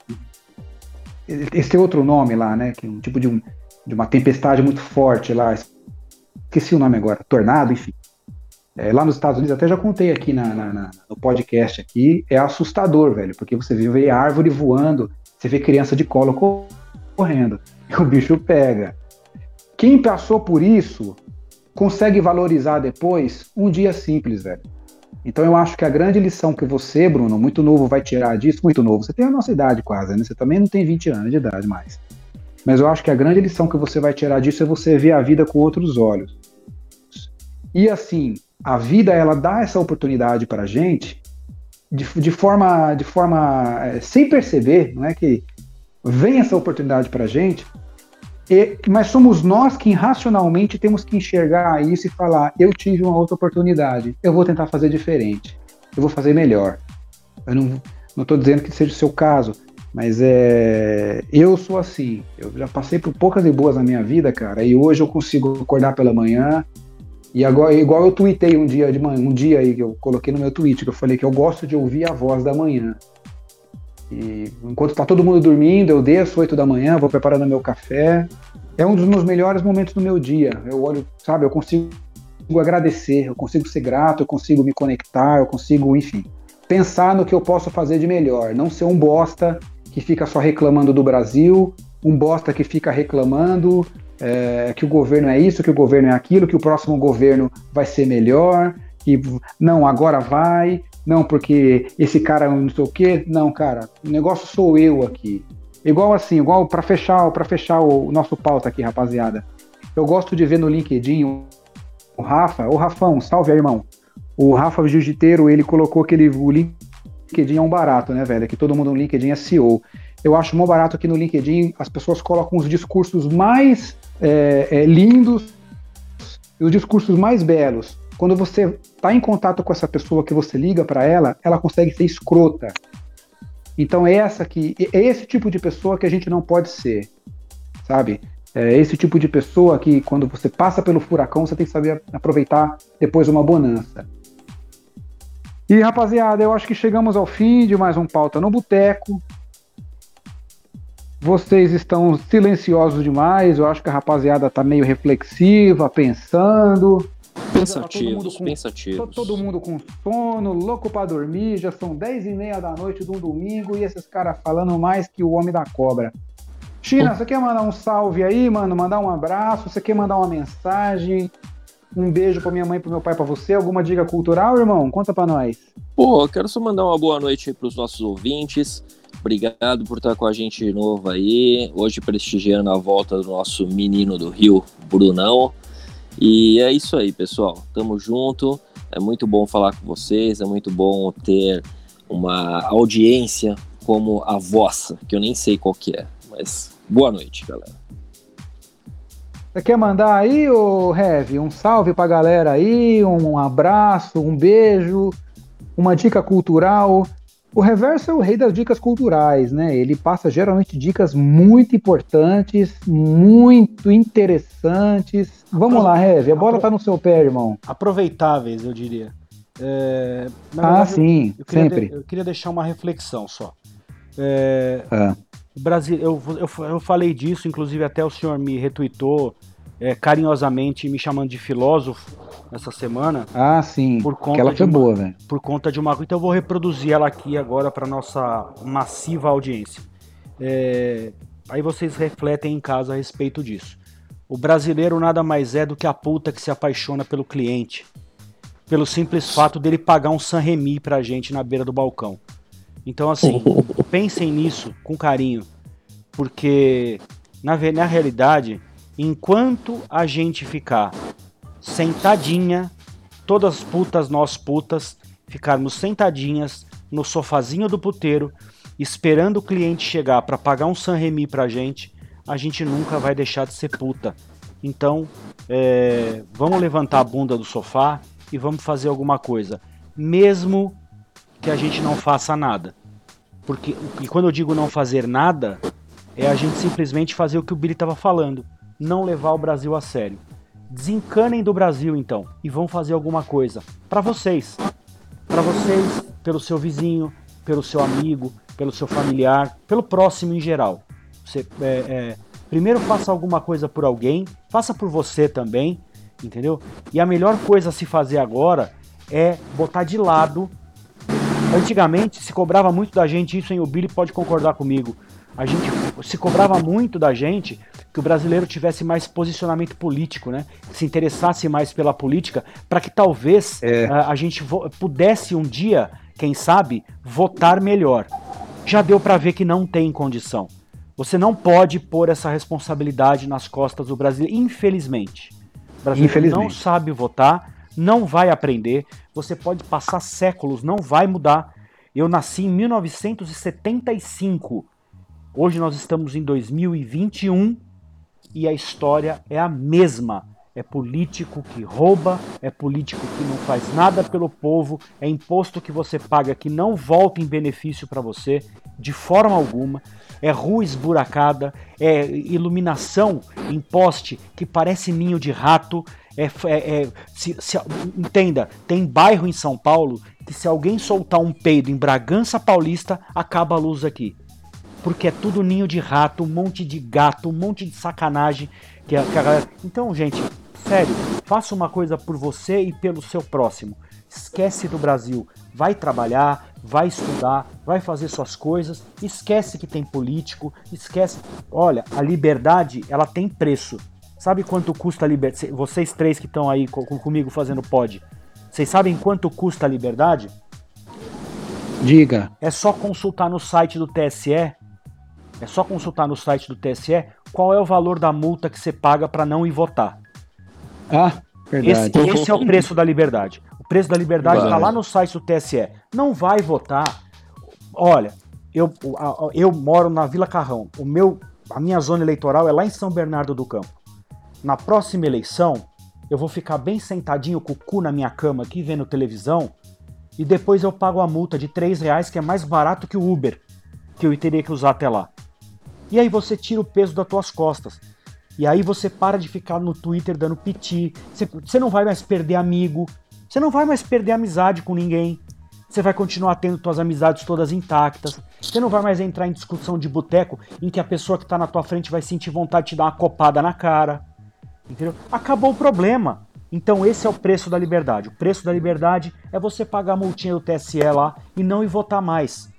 Esse tem outro nome lá, né? Que é um tipo de, um, de uma tempestade muito forte lá. Esqueci o nome agora. Tornado, enfim. É, lá nos Estados Unidos, até já contei aqui na, na, na, no podcast aqui, é assustador, velho, porque você vê árvore voando, você vê criança de colo correndo, e (laughs) o bicho pega. Quem passou por isso consegue valorizar depois um dia simples, velho. Então eu acho que a grande lição que você, Bruno, muito novo, vai tirar disso, muito novo, você tem a nossa idade quase, né? Você também não tem 20 anos de idade mais. Mas eu acho que a grande lição que você vai tirar disso é você ver a vida com outros olhos. E assim, a vida ela dá essa oportunidade para gente de, de, forma, de forma é, sem perceber, não é que vem essa oportunidade para a gente, e, mas somos nós que racionalmente temos que enxergar isso e falar: eu tive uma outra oportunidade, eu vou tentar fazer diferente, eu vou fazer melhor. Eu não estou dizendo que seja o seu caso, mas é, eu sou assim. Eu já passei por poucas e boas na minha vida, cara, e hoje eu consigo acordar pela manhã e agora, igual eu tuitei um dia de manhã, um dia aí que eu coloquei no meu tweet, que eu falei que eu gosto de ouvir a voz da manhã. E enquanto tá todo mundo dormindo, eu desço 8 da manhã, vou preparando meu café. É um dos meus melhores momentos do meu dia. Eu olho, sabe, eu consigo agradecer, eu consigo ser grato, eu consigo me conectar, eu consigo, enfim, pensar no que eu posso fazer de melhor, não ser um bosta que fica só reclamando do Brasil, um bosta que fica reclamando é, que o governo é isso, que o governo é aquilo, que o próximo governo vai ser melhor, que não, agora vai, não, porque esse cara não sei o quê. Não, cara, o negócio sou eu aqui. Igual assim, igual para fechar, para fechar o nosso pauta aqui, rapaziada. Eu gosto de ver no LinkedIn o Rafa, o Rafão, salve aí, irmão. O Rafa Jiu-Jiteiro, ele colocou que ele, o LinkedIn é um barato, né, velho? Que todo mundo no LinkedIn é CEO. Eu acho mó barato que no LinkedIn as pessoas colocam os discursos mais é, é, lindos e os discursos mais belos. Quando você está em contato com essa pessoa que você liga para ela, ela consegue ser escrota. Então essa que é esse tipo de pessoa que a gente não pode ser, sabe? É esse tipo de pessoa que quando você passa pelo furacão você tem que saber aproveitar depois uma bonança. E rapaziada, eu acho que chegamos ao fim de mais um pauta no boteco. Vocês estão silenciosos demais. Eu acho que a rapaziada tá meio reflexiva, pensando. Pensativos, com, pensativos. Todo mundo com sono, louco para dormir. Já são 10 e meia da noite de um domingo e esses caras falando mais que o homem da cobra. China, você quer mandar um salve aí, mano? Mandar um abraço? Você quer mandar uma mensagem? Um beijo pra minha mãe, pro meu pai, pra você? Alguma dica cultural, irmão? Conta pra nós. Pô, eu quero só mandar uma boa noite aí pros nossos ouvintes. Obrigado por estar com a gente de novo aí. Hoje prestigiando a volta do nosso menino do Rio, Brunão. E é isso aí, pessoal. Tamo junto. É muito bom falar com vocês, é muito bom ter uma audiência como a vossa, que eu nem sei qual que é. Mas boa noite, galera. Você quer mandar aí, ô Heavy, um salve pra galera aí, um abraço, um beijo, uma dica cultural? O Reverso é o rei das dicas culturais, né? Ele passa geralmente dicas muito importantes, muito interessantes. Vamos lá, Rev, a bola tá no seu pé, irmão. Aproveitáveis, eu diria. É, ah, verdade, sim, eu, eu sempre. De, eu queria deixar uma reflexão só. É, ah. Brasil, eu, eu, eu falei disso, inclusive até o senhor me retweetou é, carinhosamente me chamando de filósofo essa semana. Ah, sim. Por conta Aquela foi uma, boa, velho. Por conta de uma. Então eu vou reproduzir ela aqui agora para nossa massiva audiência. É, aí vocês refletem em casa a respeito disso. O brasileiro nada mais é do que a puta que se apaixona pelo cliente. Pelo simples fato dele pagar um San Remi pra gente na beira do balcão. Então, assim, (laughs) pensem nisso com carinho. Porque, na, na realidade, enquanto a gente ficar sentadinha, todas as putas nós putas, ficarmos sentadinhas no sofazinho do puteiro, esperando o cliente chegar para pagar um San Remi pra gente, a gente nunca vai deixar de ser puta. Então, é, vamos levantar a bunda do sofá e vamos fazer alguma coisa, mesmo que a gente não faça nada. Porque e quando eu digo não fazer nada, é a gente simplesmente fazer o que o Billy estava falando não levar o Brasil a sério. Desencanem do Brasil então e vão fazer alguma coisa para vocês. Para vocês, pelo seu vizinho, pelo seu amigo, pelo seu familiar, pelo próximo em geral. Você, é, é, primeiro faça alguma coisa por alguém, faça por você também, entendeu? E a melhor coisa a se fazer agora é botar de lado. Antigamente se cobrava muito da gente, isso em o Billy pode concordar comigo. A gente se cobrava muito da gente que o brasileiro tivesse mais posicionamento político, né? Se interessasse mais pela política, para que talvez É. a, a gente pudesse um dia, quem sabe, votar melhor. Já deu para ver que não tem condição. Você não pode pôr essa responsabilidade nas costas do brasileiro, infelizmente. O brasileiro não Infelizmente. sabe votar, não vai aprender. Você pode passar séculos, não vai mudar. Eu nasci em 1975. Hoje nós estamos em 2021 e a história é a mesma. É político que rouba, é político que não faz nada pelo povo, é imposto que você paga que não volta em benefício para você, de forma alguma. É rua esburacada, é iluminação em poste que parece ninho de rato. É, é- é- se- se- entenda, tem bairro em São Paulo que se alguém soltar um peido em Bragança Paulista, acaba a luz aqui porque é tudo ninho de rato, um monte de gato, um monte de sacanagem que a, que a galera... Então, gente, sério, faça uma coisa por você e pelo seu próximo. Esquece do Brasil, vai trabalhar, vai estudar, vai fazer suas coisas, esquece que tem político, esquece. Olha, a liberdade, ela tem preço. Sabe quanto custa a liberdade? Vocês três que estão aí co- comigo fazendo pod, vocês sabem quanto custa a liberdade? Diga. É só consultar no site do TSE. É só consultar no site do TSE qual é o valor da multa que você paga para não ir votar. Ah, Esse, verdade. esse é o preço da liberdade. O preço da liberdade está lá no site do TSE. Não vai votar. Olha, eu, eu moro na Vila Carrão. O meu, a minha zona eleitoral é lá em São Bernardo do Campo. Na próxima eleição, eu vou ficar bem sentadinho com o cu na minha cama aqui vendo televisão e depois eu pago a multa de 3 reais, que é mais barato que o Uber, que eu teria que usar até lá. E aí você tira o peso das tuas costas. E aí você para de ficar no Twitter dando piti. Você, não vai mais perder amigo. Você não vai mais perder amizade com ninguém. Você vai continuar tendo suas amizades todas intactas. Você não vai mais entrar em discussão de boteco em que a pessoa que tá na tua frente vai sentir vontade de te dar uma copada na cara. Entendeu? Acabou o problema. Então esse é o preço da liberdade. O preço da liberdade é você pagar a multinha do TSE lá e não ir votar mais.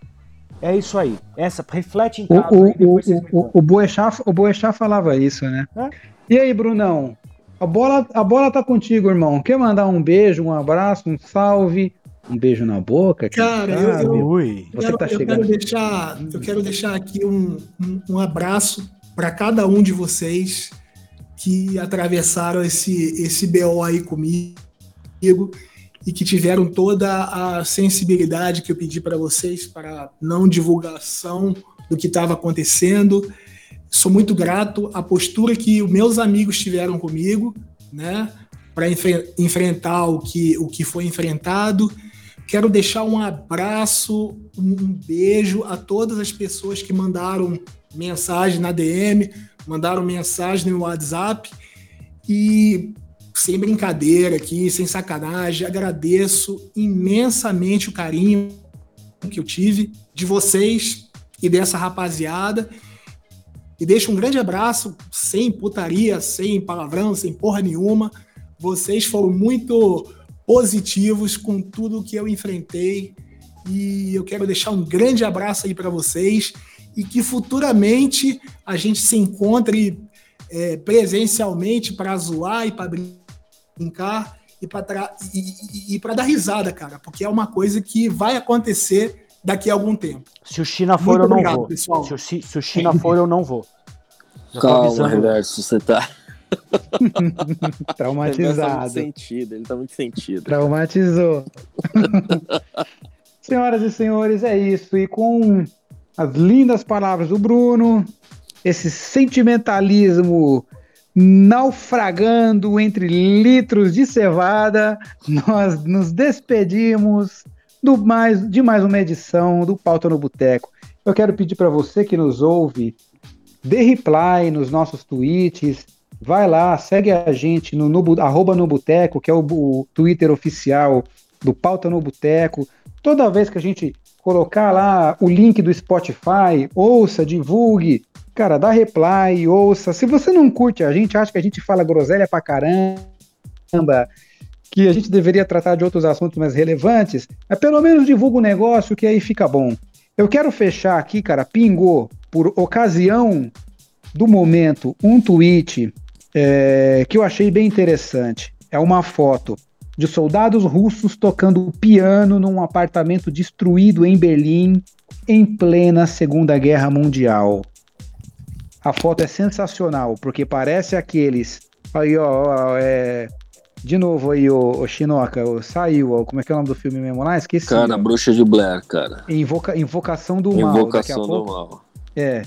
É isso aí. Essa reflete em O, casa o, o, o, o, Boechat, o Boechat falava isso, né? É. E aí, Brunão? A bola, a bola tá contigo, irmão. Quer mandar um beijo, um abraço, um salve? Um beijo na boca? Cara, eu- eu-. Você quero- tá eu, chegando. quero deixar, eu quero deixar aqui um, um, um abraço para cada um de vocês que atravessaram esse, esse BO aí comigo e que tiveram toda a sensibilidade que eu pedi para vocês para não divulgação do que estava acontecendo. Sou muito grato à postura que os meus amigos tiveram comigo, né, para enfrentar o que, o que foi enfrentado. Quero deixar um abraço, um um beijo a todas as pessoas que mandaram mensagem na DM, mandaram mensagem no WhatsApp e sem brincadeira aqui, sem sacanagem, agradeço imensamente o carinho que eu tive de vocês e dessa rapaziada. E deixo um grande abraço, sem putaria, sem palavrão, sem porra nenhuma. Vocês foram muito positivos com tudo que eu enfrentei. E eu quero deixar um grande abraço aí para vocês e que futuramente a gente se encontre é, presencialmente para zoar e para brincar e para e, e, e para dar risada, cara, porque é uma coisa que vai acontecer daqui a algum tempo. Se o China for, Muito eu não obrigado, vou. pessoal. Se o, se o China for, eu não vou. Já Calma. Reverso, você tá. (laughs) Reverso tá muito Traumatizado. sentido, ele tá muito sentido. Traumatizou. (laughs) Senhoras e senhores, é isso. E com as lindas palavras do Bruno, esse sentimentalismo naufragando entre litros de cevada, nós nos despedimos do mais, de mais uma edição do Pauta no Boteco. Eu quero pedir para você que nos ouve, dê reply nos nossos tweets, vai lá, segue a gente no, no arroba no Boteco, que é o, o Twitter oficial do Pauta no Boteco. Toda vez que a gente colocar lá o link do Spotify, ouça, divulgue, cara, dá reply, ouça. Se você não curte a gente, acha que a gente fala groselha pra caramba, que a gente deveria tratar de outros assuntos mais relevantes, mas pelo menos divulga o negócio que aí fica bom. Eu quero fechar aqui, cara, pingou, por ocasião do momento um tweet é, que eu achei bem interessante. É uma foto de soldados russos tocando piano num apartamento destruído em Berlim em plena Segunda Guerra Mundial. A foto é sensacional, porque parece aqueles. Aí, ó, é, de novo aí, o, o Shinoka, o, saiu, ó, como é que é o nome do filme mesmo lá? Esqueci. Cara, ó. Bruxa de Blair, cara. Invoca, Invocação do Mal. Invocação do pouco, Mal. É.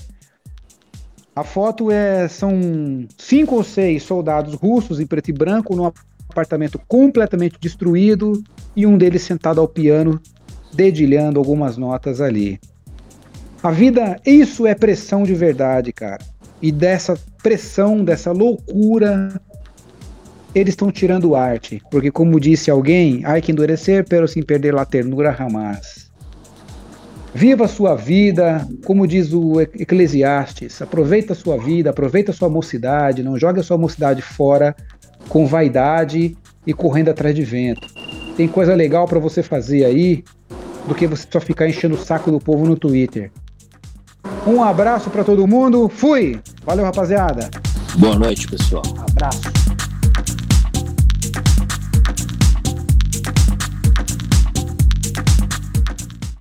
A foto é são cinco ou seis soldados russos em preto e branco num apartamento completamente destruído e um deles sentado ao piano dedilhando algumas notas ali. A vida, isso é pressão de verdade, cara. E dessa pressão, dessa loucura, eles estão tirando arte. Porque, como disse alguém, ai que endurecer, pero sem perder la ternura jamás. Viva a sua vida, como diz o Eclesiastes, aproveita a sua vida, aproveita a sua mocidade, não jogue a sua mocidade fora com vaidade e correndo atrás de vento. Tem coisa legal para você fazer aí do que você só ficar enchendo o saco do povo no Twitter. Um abraço para todo mundo. Fui. Valeu, rapaziada. Boa noite, pessoal. Abraço.